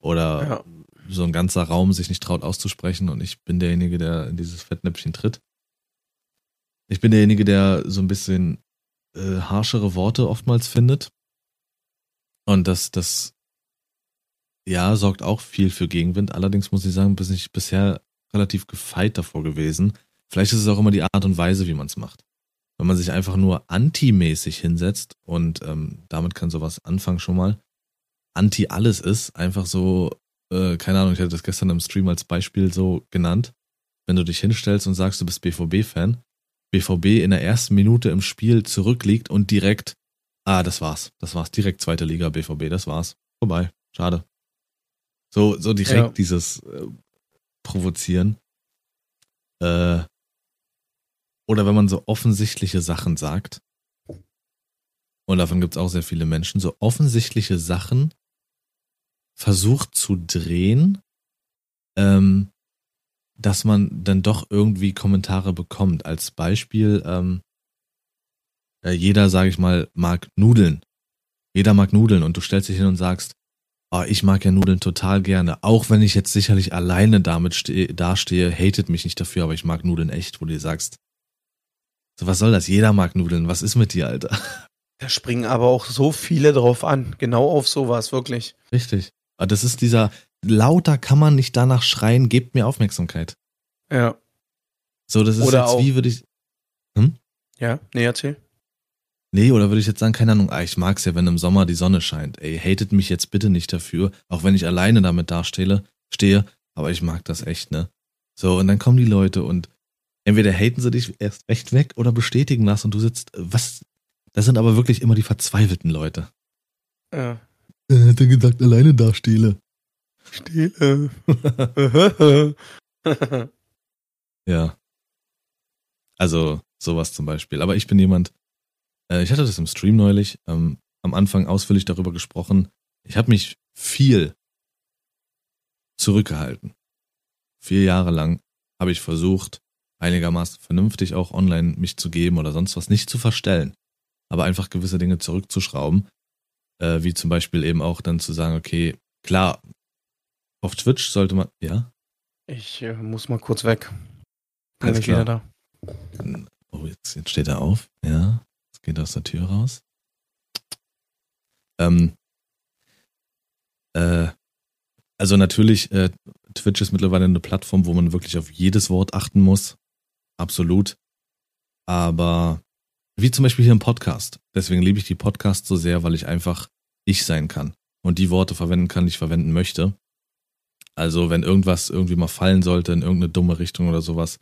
Oder ja. so ein ganzer Raum sich nicht traut auszusprechen und ich bin derjenige, der in dieses Fettnäpfchen tritt. Ich bin derjenige, der so ein bisschen äh, harschere Worte oftmals findet. Und das, das, ja, sorgt auch viel für Gegenwind. Allerdings muss ich sagen, bin ich bisher relativ gefeit davor gewesen. Vielleicht ist es auch immer die Art und Weise, wie man es macht. Wenn man sich einfach nur anti-mäßig hinsetzt und ähm, damit kann sowas anfangen schon mal, anti alles ist, einfach so, äh, keine Ahnung, ich hatte das gestern im Stream als Beispiel so genannt. Wenn du dich hinstellst und sagst, du bist BVB-Fan, BVB in der ersten Minute im Spiel zurückliegt und direkt, ah, das war's. Das war's. Direkt zweite Liga BVB, das war's. Vorbei. Schade. So, so direkt ja. dieses äh, Provozieren. Äh, oder wenn man so offensichtliche Sachen sagt. Und davon gibt's auch sehr viele Menschen, so offensichtliche Sachen versucht zu drehen, ähm, dass man dann doch irgendwie Kommentare bekommt. Als Beispiel, ähm, äh, jeder, sage ich mal, mag Nudeln. Jeder mag Nudeln und du stellst dich hin und sagst, oh, ich mag ja Nudeln total gerne. Auch wenn ich jetzt sicherlich alleine damit stehe, dastehe, hatet mich nicht dafür, aber ich mag Nudeln echt, wo du dir sagst, so was soll das? Jeder mag Nudeln. Was ist mit dir, Alter? Da springen aber auch so viele drauf an. Genau auf sowas, wirklich. Richtig. Aber das ist dieser, lauter kann man nicht danach schreien, gebt mir Aufmerksamkeit. Ja. So, das ist oder jetzt auch, wie würde ich. Hm? Ja, nee, erzähl. Nee, oder würde ich jetzt sagen, keine Ahnung, ah, ich mag's ja, wenn im Sommer die Sonne scheint. Ey, hatet mich jetzt bitte nicht dafür, auch wenn ich alleine damit dastehe, stehe, aber ich mag das echt, ne? So, und dann kommen die Leute und entweder haten sie dich erst recht weg oder bestätigen das und du sitzt, was? Das sind aber wirklich immer die verzweifelten Leute. Ja. Er hätte gesagt, alleine dastehle. Stehle. <laughs> ja. Also sowas zum Beispiel. Aber ich bin jemand, äh, ich hatte das im Stream neulich, ähm, am Anfang ausführlich darüber gesprochen. Ich habe mich viel zurückgehalten. Vier Jahre lang habe ich versucht, einigermaßen vernünftig auch online mich zu geben oder sonst was nicht zu verstellen, aber einfach gewisse Dinge zurückzuschrauben, äh, wie zum Beispiel eben auch dann zu sagen, okay, klar, auf Twitch sollte man, ja? Ich äh, muss mal kurz weg. Bin Alles klar. wieder da. Oh, jetzt, jetzt steht er auf. Ja, geht aus der Tür raus. Ähm, äh, also natürlich, äh, Twitch ist mittlerweile eine Plattform, wo man wirklich auf jedes Wort achten muss. Absolut. Aber wie zum Beispiel hier im Podcast. Deswegen liebe ich die Podcasts so sehr, weil ich einfach ich sein kann und die Worte verwenden kann, die ich verwenden möchte. Also wenn irgendwas irgendwie mal fallen sollte in irgendeine dumme Richtung oder sowas,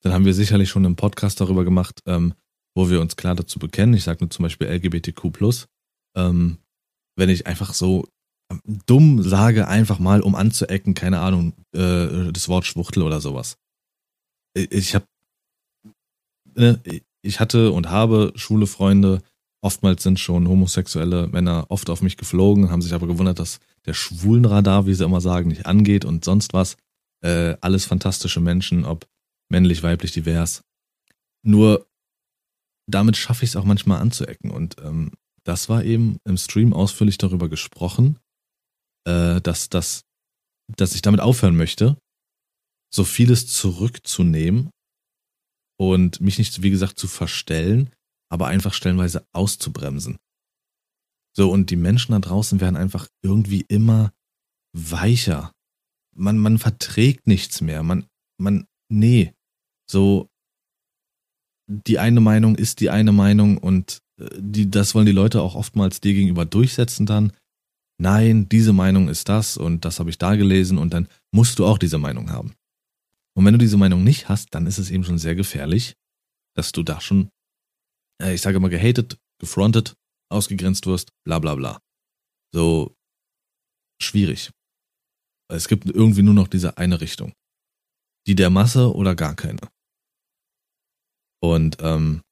dann haben wir sicherlich schon einen Podcast darüber gemacht, ähm, wo wir uns klar dazu bekennen. Ich sage nur zum Beispiel LGBTQ+. Ähm, wenn ich einfach so ähm, dumm sage, einfach mal um anzuecken, keine Ahnung, äh, das Wort Schwuchtel oder sowas. Ich habe, äh, ich hatte und habe schwule Freunde. Oftmals sind schon homosexuelle Männer oft auf mich geflogen, haben sich aber gewundert, dass der Schwulenradar, wie sie immer sagen, nicht angeht und sonst was. Äh, alles fantastische Menschen, ob männlich, weiblich, divers. Nur damit schaffe ich es auch manchmal anzuecken. Und ähm, das war eben im Stream ausführlich darüber gesprochen, äh, dass, dass, dass ich damit aufhören möchte, so vieles zurückzunehmen und mich nicht, wie gesagt, zu verstellen, aber einfach stellenweise auszubremsen. So, und die Menschen da draußen werden einfach irgendwie immer weicher. Man, man verträgt nichts mehr. Man, man, nee. So, die eine Meinung ist die eine Meinung und äh, die, das wollen die Leute auch oftmals dir gegenüber durchsetzen dann. Nein, diese Meinung ist das und das habe ich da gelesen und dann musst du auch diese Meinung haben. Und wenn du diese Meinung nicht hast, dann ist es eben schon sehr gefährlich, dass du da schon, äh, ich sage mal, gehatet, gefrontet, ausgegrenzt wirst, bla bla bla. So schwierig. Es gibt irgendwie nur noch diese eine Richtung. Die der Masse oder gar keine. Und ähm,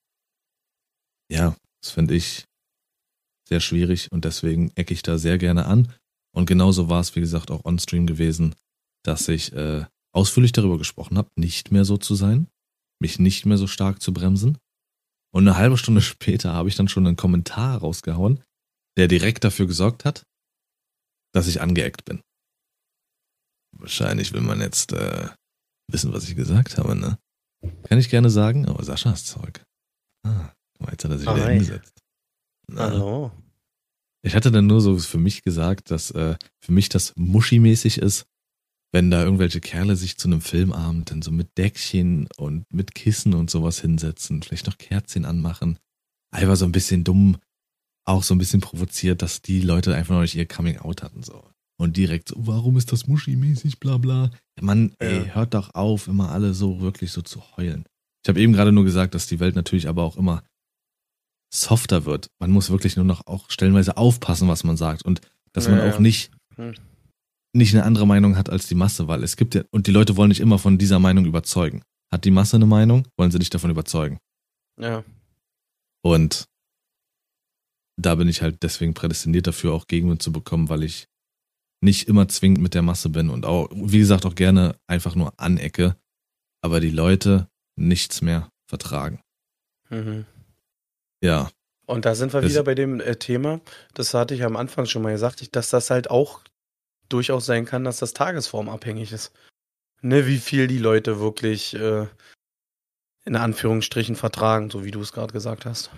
ja, das finde ich sehr schwierig und deswegen ecke ich da sehr gerne an. Und genauso war es, wie gesagt, auch on-stream gewesen, dass ich äh, ausführlich darüber gesprochen habe, nicht mehr so zu sein, mich nicht mehr so stark zu bremsen. Und eine halbe Stunde <laughs> später habe ich dann schon einen Kommentar rausgehauen, der direkt dafür gesorgt hat, dass ich angeeckt bin. Wahrscheinlich will man jetzt äh, wissen, was ich gesagt habe, ne? Kann ich gerne sagen, aber Sascha ist Zeug. Ah, jetzt hat er sich wieder hingesetzt. Hallo. Ich hatte dann nur so für mich gesagt, dass äh, für mich das Muschi-mäßig ist, wenn da irgendwelche Kerle sich zu einem Filmabend dann so mit Deckchen und mit Kissen und sowas hinsetzen, vielleicht noch Kerzchen anmachen, einfach so ein bisschen dumm, auch so ein bisschen provoziert, dass die Leute einfach noch nicht ihr Coming Out hatten so. Und direkt so, warum ist das Muschi-mäßig, bla bla. Mann, ja. ey, hört doch auf, immer alle so wirklich so zu heulen. Ich habe eben gerade nur gesagt, dass die Welt natürlich aber auch immer softer wird. Man muss wirklich nur noch auch stellenweise aufpassen, was man sagt und dass man ja, auch nicht hm nicht eine andere Meinung hat als die Masse, weil es gibt ja, und die Leute wollen nicht immer von dieser Meinung überzeugen. Hat die Masse eine Meinung, wollen sie dich davon überzeugen. Ja. Und da bin ich halt deswegen prädestiniert dafür, auch Gegenwind zu bekommen, weil ich nicht immer zwingend mit der Masse bin und auch, wie gesagt, auch gerne einfach nur anecke, aber die Leute nichts mehr vertragen. Mhm. Ja. Und da sind wir das wieder bei dem äh, Thema, das hatte ich am Anfang schon mal gesagt, dass das halt auch durchaus sein kann, dass das tagesformabhängig ist. Ne, wie viel die Leute wirklich äh, in Anführungsstrichen vertragen, so wie du es gerade gesagt hast.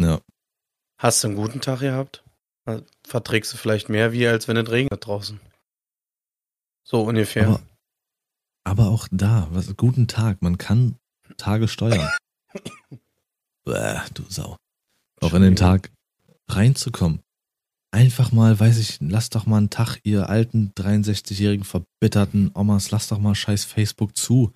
Ja. Hast du einen guten Tag gehabt? Verträgst du vielleicht mehr, wie als wenn es regnet draußen. So ungefähr. Aber, aber auch da, was, guten Tag, man kann Tage steuern. <coughs> Bäh, du Sau. Auch in den Tag reinzukommen einfach mal, weiß ich, lass doch mal einen Tag ihr alten 63-jährigen verbitterten Omas, lass doch mal scheiß Facebook zu.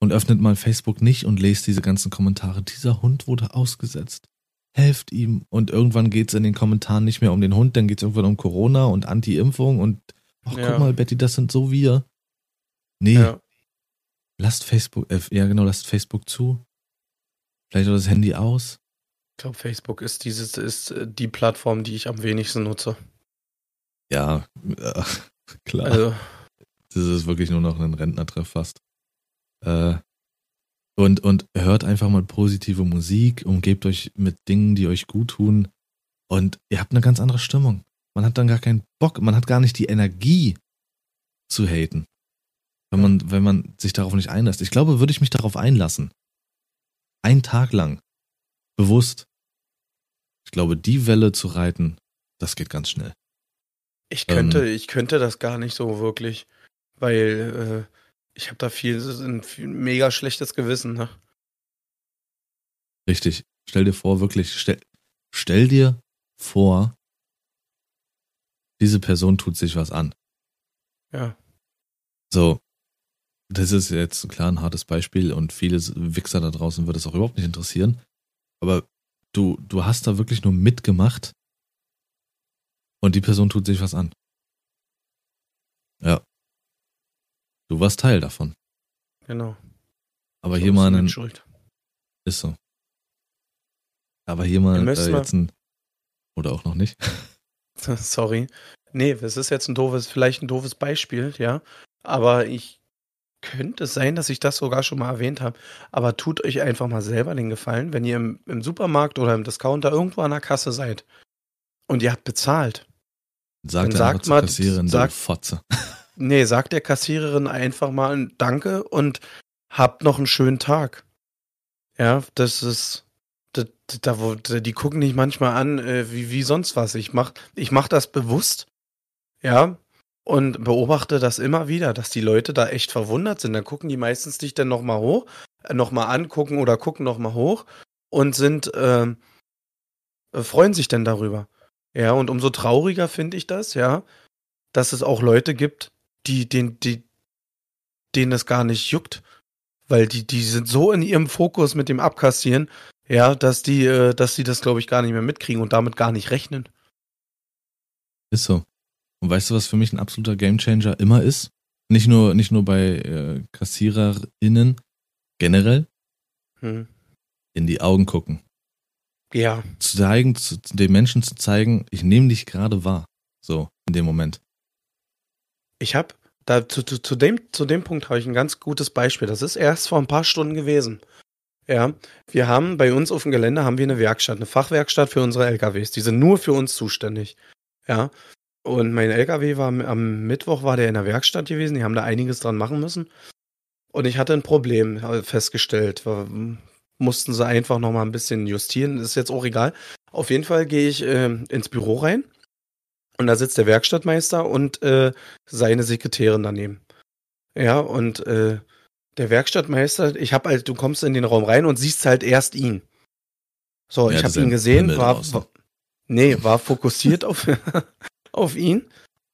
Und öffnet mal Facebook nicht und lest diese ganzen Kommentare. Dieser Hund wurde ausgesetzt. Helft ihm. Und irgendwann geht's in den Kommentaren nicht mehr um den Hund, dann geht's irgendwann um Corona und Anti-Impfung und ach, ja. guck mal, Betty, das sind so wir. Nee. Ja. Lasst Facebook, äh, ja genau, lasst Facebook zu. Vielleicht auch das Handy aus. Ich glaube, Facebook ist dieses ist äh, die Plattform, die ich am wenigsten nutze. Ja, äh, <laughs> klar. Also. Das ist wirklich nur noch ein Rentnertreff fast. Äh, und, und hört einfach mal positive Musik, umgebt euch mit Dingen, die euch gut tun. Und ihr habt eine ganz andere Stimmung. Man hat dann gar keinen Bock, man hat gar nicht die Energie zu haten. Wenn man, wenn man sich darauf nicht einlässt. Ich glaube, würde ich mich darauf einlassen. Ein Tag lang bewusst. Ich glaube, die Welle zu reiten, das geht ganz schnell. Ich könnte, ähm, ich könnte das gar nicht so wirklich, weil äh, ich habe da viel, ein, viel, mega schlechtes Gewissen. Ne? Richtig. Stell dir vor, wirklich, stell, stell dir vor, diese Person tut sich was an. Ja. So, das ist jetzt klar ein hartes Beispiel und viele Wichser da draußen wird es auch überhaupt nicht interessieren. Aber du, du hast da wirklich nur mitgemacht und die Person tut sich was an. Ja. Du warst Teil davon. Genau. Aber hier mal einen. Ist so. Aber hier mal äh, jetzt ein. Oder auch noch nicht. <laughs> Sorry. Nee, es ist jetzt ein doofes, vielleicht ein doofes Beispiel, ja. Aber ich könnte es sein, dass ich das sogar schon mal erwähnt habe. Aber tut euch einfach mal selber den Gefallen, wenn ihr im, im Supermarkt oder im Discounter irgendwo an der Kasse seid und ihr habt bezahlt. Sagt Dann sagt mal- Kassiererin, sagt- Fotze. Nee, sagt der Kassiererin einfach mal Danke und habt noch einen schönen Tag. Ja, das ist. Da, da, wo, die gucken dich manchmal an, äh, wie, wie sonst was. Ich mach, ich mach das bewusst, ja, und beobachte das immer wieder, dass die Leute da echt verwundert sind. Dann gucken die meistens dich dann nochmal hoch, äh, nochmal angucken oder gucken nochmal hoch und sind, ähm, äh, freuen sich dann darüber. Ja, und umso trauriger finde ich das, ja, dass es auch Leute gibt, die, den, die, denen das gar nicht juckt. Weil die, die sind so in ihrem Fokus mit dem Abkassieren, ja, dass die, äh, dass die das, glaube ich, gar nicht mehr mitkriegen und damit gar nicht rechnen. Ist so. Und weißt du, was für mich ein absoluter Gamechanger immer ist? Nicht nur, nicht nur bei äh, KassiererInnen, generell Hm. in die Augen gucken. Ja, Zu zeigen, zu, den Menschen zu zeigen, ich nehme dich gerade wahr. So, in dem Moment. Ich habe da zu, zu, zu dem zu dem Punkt habe ich ein ganz gutes Beispiel. Das ist erst vor ein paar Stunden gewesen. Ja, wir haben bei uns auf dem Gelände haben wir eine Werkstatt, eine Fachwerkstatt für unsere LKWs. Die sind nur für uns zuständig. Ja. Und mein LKW war am- Mittwoch war der in der Werkstatt gewesen. Die haben da einiges dran machen müssen. Und ich hatte ein Problem äh, festgestellt. War- Mussten sie einfach noch mal ein bisschen justieren. Ist jetzt auch egal. Auf jeden Fall gehe ich ähm, ins Büro rein. Und da sitzt der Werkstattmeister und äh, seine Sekretärin daneben. Ja, und äh, der Werkstattmeister, ich hab halt, du kommst in den Raum rein und siehst halt erst ihn. So, Ja, ich habe ist ihn gesehen, war, war nee, war fokussiert auf <laughs> auf ihn.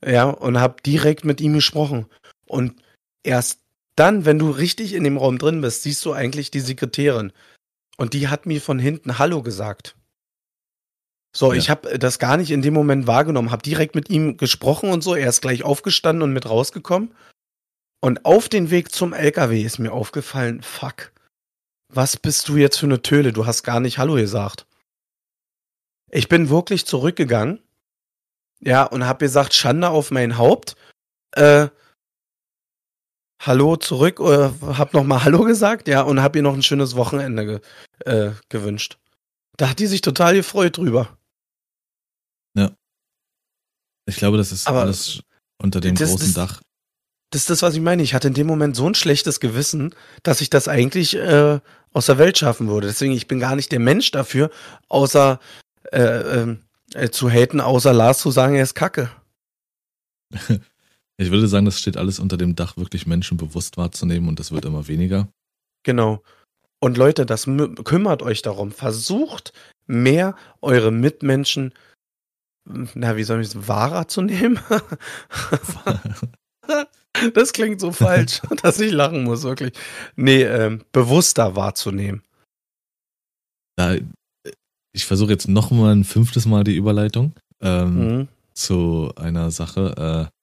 Ja, und hab direkt mit ihm gesprochen. Und erst dann, wenn du richtig in dem Raum drin bist, siehst du eigentlich die Sekretärin. Und die hat mir von hinten Hallo gesagt. So, Ja. ich habe das gar nicht in dem Moment wahrgenommen, habe direkt mit ihm gesprochen und so. Er ist gleich aufgestanden und mit rausgekommen. Und auf den Weg zum LKW ist mir aufgefallen, fuck, was bist du jetzt für eine Töle? Du hast gar nicht Hallo gesagt. Ich bin wirklich zurückgegangen, ja, und hab gesagt, Schande auf mein Haupt. Äh, Hallo zurück, äh, hab noch mal Hallo gesagt, ja, und hab ihr noch ein schönes Wochenende ge äh, gewünscht. Da hat die sich total gefreut drüber. Ich glaube, das ist Aber alles unter dem das- großen das- Dach. Das ist das, was ich meine. Ich hatte in dem Moment so ein schlechtes Gewissen, dass ich das eigentlich äh, aus der Welt schaffen würde. Deswegen, ich bin gar nicht der Mensch dafür, außer äh, ähm, äh, zu haten, außer Lars zu sagen, er ist kacke. <laughs> Ich würde sagen, das steht alles unter dem Dach, wirklich Menschen bewusst wahrzunehmen und das wird immer weniger. Genau. Und Leute, das kümmert euch darum. Versucht mehr eure Mitmenschen, na, wie soll ich es, wahrer zu nehmen? <laughs> das klingt so falsch, <laughs> dass ich lachen muss, wirklich. Nee, ähm, bewusster wahrzunehmen. Da, ich versuche jetzt noch mal ein fünftes Mal die Überleitung ähm, Mhm. zu einer Sache, äh,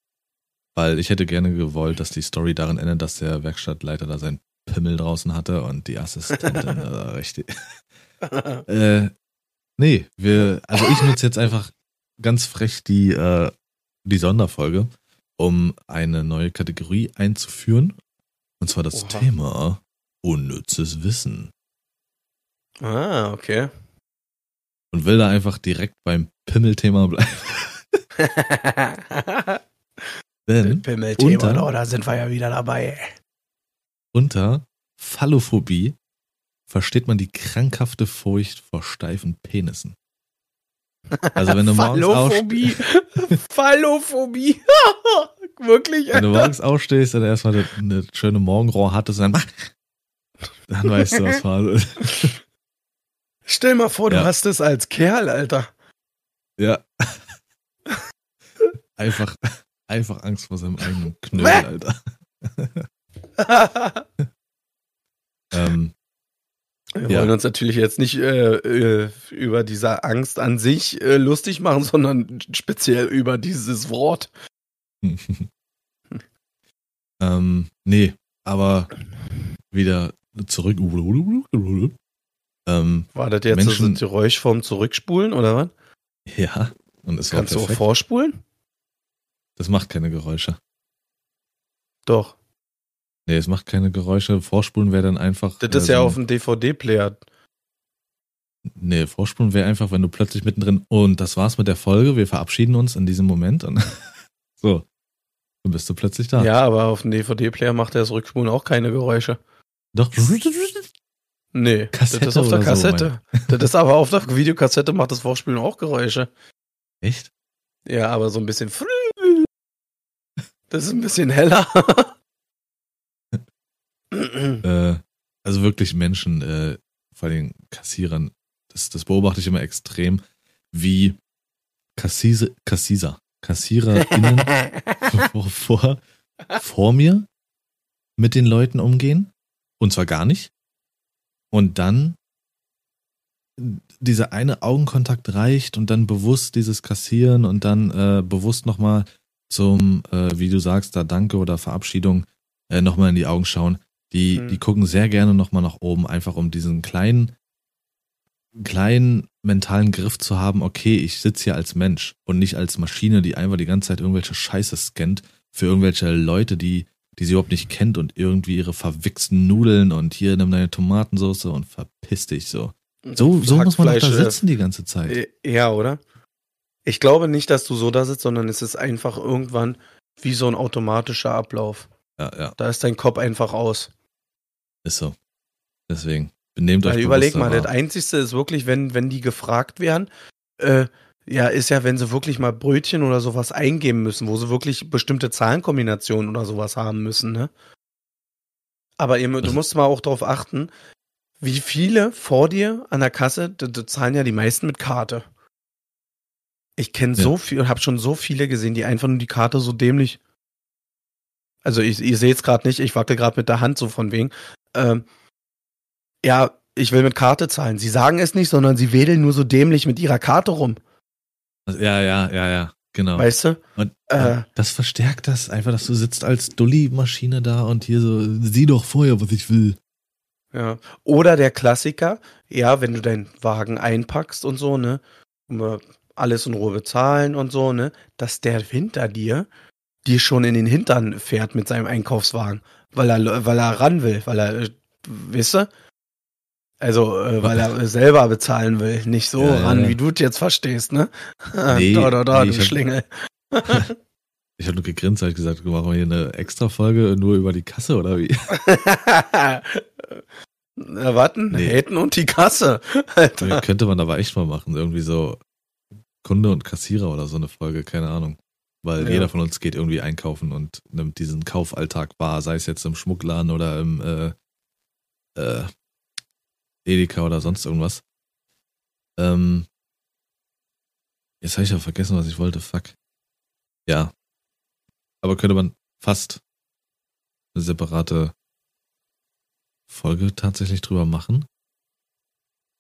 weil ich hätte gerne gewollt, dass die Story darin endet, dass der Werkstattleiter da seinen Pimmel draußen hatte und die Assistentin <laughs> äh, richtig. Äh, nee, wir, also ich nutze jetzt einfach ganz frech die, äh, die Sonderfolge, um eine neue Kategorie einzuführen. Und zwar das Oha. Thema unnützes Wissen. Ah, okay. Und will da einfach direkt beim Pimmelthema bleiben. <laughs> Denn Pimmelthema, unter- oh, da sind wir ja wieder dabei. unter Phallophobie versteht man die krankhafte Furcht vor steifen Penissen. Also wenn du morgens Phallophobie. Phallophobie. <laughs> <laughs> Wirklich? Wenn du morgens aufstehst und erstmal eine, schöne Morgenrohr hattest, dann, dann weißt du, was Phase ist. Stell mal vor, du Ja. hast es als Kerl, Alter. Ja. <laughs> Einfach, einfach Angst vor seinem eigenen Knödel. Alter. Ähm, Wir Ja. wollen uns natürlich jetzt nicht äh, äh, über diese Angst an sich äh, lustig machen, sondern speziell über dieses Wort. <laughs> ähm, nee, aber wieder zurück. Ähm, War das jetzt so Menschen- ein Geräusch vom Zurückspulen oder was? ja, Und es war Kannst du auch perfekt. vorspulen? Das macht keine Geräusche. Doch. Nee, es macht keine Geräusche. Vorspulen wäre dann einfach. Das ist äh, ja so ein- auf dem DVD-Player. Nee, Vorspulen wäre einfach, wenn du plötzlich mittendrin. Und das war's mit der Folge. Wir verabschieden uns in diesem Moment. Und <laughs> so. Dann bist du plötzlich da. Ja, aber auf dem DVD-Player macht das Rückspulen auch keine Geräusche. Doch. Nee, Kassette das ist auf der oder so, Kassette. das ist aber auf der Videokassette macht das Vorspulen auch Geräusche. Echt? Ja, aber so ein bisschen. <laughs> Das ist ein bisschen heller. Äh, also wirklich Menschen, äh, vor allem Kassierern, das, das beobachte ich immer extrem, wie Kassise, Kassieser, KassiererInnen <laughs> vor, vor, vor mir mit den Leuten umgehen. Und zwar gar nicht. Und dann dieser eine Augenkontakt reicht und dann bewusst dieses Kassieren und dann äh, bewusst nochmal zum, äh, wie du sagst, da Danke oder Verabschiedung äh, nochmal in die Augen schauen. Die, Hm. die gucken sehr gerne nochmal nach oben, einfach um diesen kleinen, kleinen mentalen Griff zu haben, okay, ich sitze hier als Mensch und nicht als Maschine, die einfach die ganze Zeit irgendwelche Scheiße scannt für irgendwelche Leute, die, die sie überhaupt nicht kennt und irgendwie ihre verwichsten Nudeln und hier nimm deine Tomatensauce und verpiss dich so. So, so muss man doch da äh, sitzen die ganze Zeit. Äh, Ja, oder? Ich glaube nicht, dass du so da sitzt, sondern es ist einfach irgendwann wie so ein automatischer Ablauf. Ja, ja, Da ist dein Kopf einfach aus. Ist so. Deswegen, benehmt euch Weil überleg mal, das wahr. Einzigste ist wirklich, wenn, wenn die gefragt werden, äh, ja, ist ja, wenn sie wirklich mal Brötchen oder sowas eingeben müssen, wo sie wirklich bestimmte Zahlenkombinationen oder sowas haben müssen, ne? Aber eben, du musst mal auch darauf achten, wie viele vor dir an der Kasse, da, da zahlen ja die meisten mit Karte. Ich kenne Ja. so viel und habe schon so viele gesehen, die einfach nur die Karte so dämlich. Also ich, ihr seht es gerade nicht, ich wackel gerade mit der Hand so von wegen. Ähm, ja, ich will mit Karte zahlen. Sie sagen es nicht, sondern sie wedeln nur so dämlich mit ihrer Karte rum. Ja, ja, ja, ja, genau. Weißt du? Und, Äh. das verstärkt das einfach, dass du sitzt als Dulli-Maschine da und hier so, sieh doch vorher, was ich will. Ja. Oder der Klassiker, ja, wenn du deinen Wagen einpackst und so, ne? wir Alles in Ruhe bezahlen und so, ne? Dass der hinter dir dir schon in den Hintern fährt mit seinem Einkaufswagen, weil er, weil er ran will, weil er, äh, wisst ihr? Also, äh, weil er selber bezahlen will, nicht so Ja, ran, ja. wie du es jetzt verstehst, ne? <laughs> Nee, da, da, da, nee, du ich hab- Schlingel. <laughs> Ich habe nur gegrinst, hab ich gesagt, machen wir hier eine extra Folge nur über die Kasse oder wie? <laughs> Na, warten, Nee. Häten und die Kasse. Alter. Könnte man aber echt mal machen, irgendwie so Kunde und Kassierer oder so eine Folge, keine Ahnung. Weil Ja. jeder von uns geht irgendwie einkaufen und nimmt diesen Kaufalltag wahr, sei es jetzt im Schmuckladen oder im äh, äh, Edeka oder sonst irgendwas. Ähm, jetzt habe ich ja vergessen, was ich wollte. Fuck. Ja. Aber könnte man fast eine separate Folge tatsächlich drüber machen?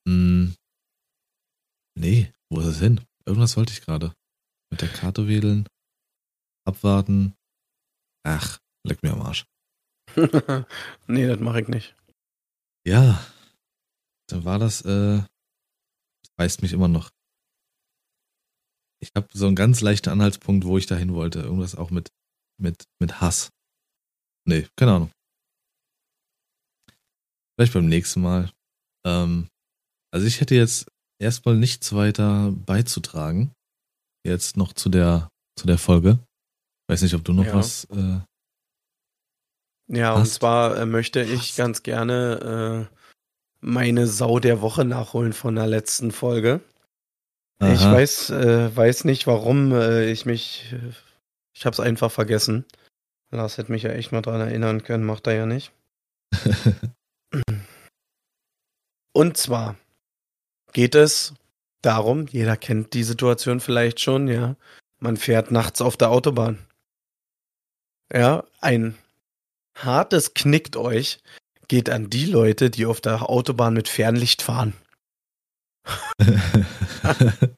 Hm. Nee, wo ist es hin? Irgendwas wollte ich gerade. Mit der Karte wedeln. Abwarten. Ach, leck mir am Arsch. <laughs> nee, das mache ich nicht. Ja. Dann war das, äh, reißt mich immer noch. Ich habe so einen ganz leichten Anhaltspunkt, wo ich dahin wollte. Irgendwas auch mit, mit, mit Hass. Nee, keine Ahnung. Vielleicht beim nächsten Mal. Ähm, also ich hätte jetzt erstmal nichts weiter beizutragen. Jetzt noch zu der, zu der Folge. Weiß nicht, ob du noch Ja. was, äh, Ja, und Passt. zwar äh, möchte ich ganz gerne äh, meine Sau der Woche nachholen von der letzten Folge. Ich aha. weiß, äh, weiß nicht, warum äh, ich mich. Ich hab's einfach vergessen. Lars hätte mich ja echt mal dran erinnern können, macht er ja nicht. <laughs> Und zwar geht es darum, jeder kennt die Situation vielleicht schon, ja. Man fährt nachts auf der Autobahn. Ja, ein hartes Knickt euch geht an die Leute, die auf der Autobahn mit Fernlicht fahren. <laughs>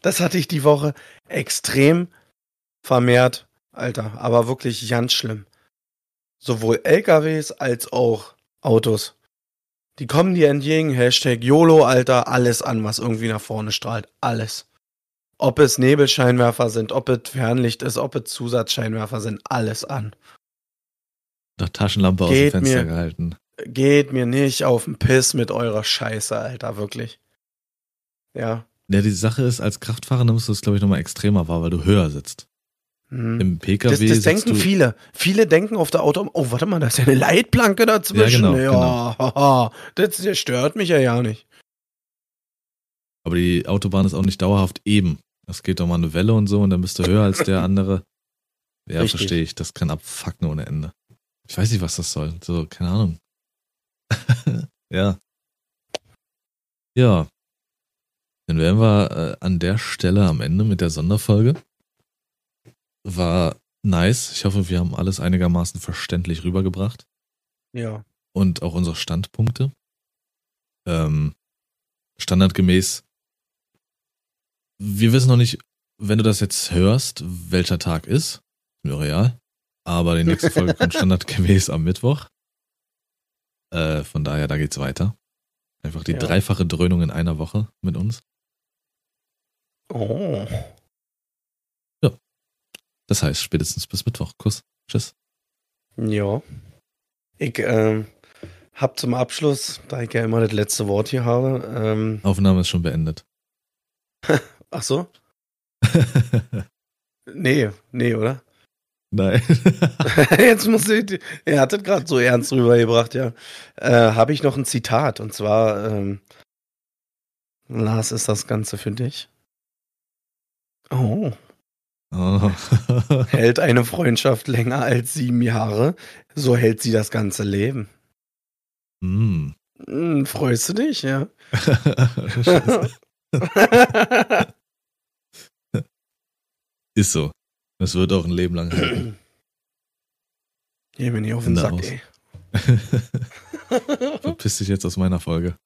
Das hatte ich die Woche extrem vermehrt, Alter, aber wirklich ganz schlimm. Sowohl LKWs als auch Autos. Die kommen dir entgegen, Hashtag YOLO, Alter, alles an, was irgendwie nach vorne strahlt. Alles. Ob es Nebelscheinwerfer sind, ob es Fernlicht ist, ob es Zusatzscheinwerfer sind, alles an. Doch Taschenlampe aus dem Geht Fenster mir. gehalten. Geht mir nicht auf den Piss mit eurer Scheiße, Alter, wirklich. Ja. Ja, die Sache ist, als Kraftfahrer nimmst du es, glaube ich, nochmal extremer wahr, weil du höher sitzt. Hm. Im PKW Das, das denken viele. Viele denken auf der Auto, oh, warte mal, da ist ja eine Leitplanke dazwischen. Ja, genau, ja <laughs> haha, das, das stört mich ja ja nicht. aber die Autobahn ist auch nicht dauerhaft eben. Es geht doch mal eine Welle und so und dann bist du höher als der andere. Ja, verstehe ich. Das kann abfucken ohne Ende. Ich weiß nicht, was das soll. So, keine Ahnung. <laughs> ja. Ja. Dann wären wir äh, an der Stelle am Ende mit der Sonderfolge. War nice. Ich hoffe, wir haben alles einigermaßen verständlich rübergebracht. Ja. und auch unsere Standpunkte. Ähm, standardgemäß. Wir wissen noch nicht, wenn du das jetzt hörst, welcher Tag ist. Mir real. Aber die nächste Folge kommt <laughs> standardgemäß am Mittwoch. Äh, von daher, da geht's weiter. Einfach die Ja. dreifache Dröhnung in einer Woche mit uns. Oh. Das heißt, spätestens bis Mittwoch. Kuss. Tschüss. Ja. Ich ähm, hab zum Abschluss, da ich ja immer das letzte Wort hier habe, ähm, Aufnahme ist schon beendet. <laughs> ach so? <laughs> Nee, nee, oder? <laughs> Nein. Jetzt muss ich, er hat das gerade so ernst rübergebracht, ja. Äh, habe ich noch ein Zitat und zwar, ähm, Lars, ist das Ganze für dich? Oh. oh. <laughs> Hält eine Freundschaft länger als sieben Jahre, so hält sie das ganze Leben. mm. Hm, freust du dich, ja? Ist so. Es wird auch ein Leben lang halten. Geh mir nicht auf den Sack, aus. ey. <laughs> Verpiss dich jetzt aus meiner Folge.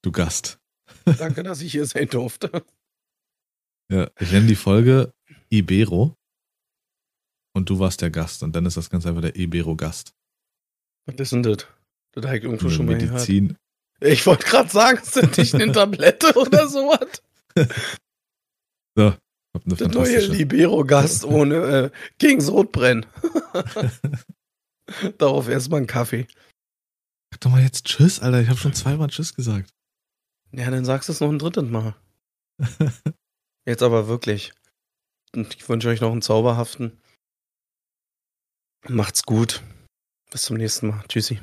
Du Gast. <laughs> Danke, dass ich hier sein durfte. Ja, ich nenne die Folge Ibero. Und du warst der Gast. Und dann ist das Ganze einfach der Ibero-Gast. Was ist denn das? Das habe ich irgendwo schon mal gehört. Medizin. Ich wollte gerade sagen, das nicht eine Tablette oder <laughs> sowas? So, Der neue. Libero-Gast <laughs> ohne äh, gegen Sodbrennen. <laughs> Darauf erstmal einen Kaffee. Sag doch mal jetzt Tschüss, Alter. Ich habe schon zweimal Tschüss gesagt. Ja, dann sagst du es noch ein drittes Mal. <laughs> Jetzt aber wirklich. Und ich wünsche euch noch einen zauberhaften. Macht's gut. Bis zum nächsten Mal. Tschüssi.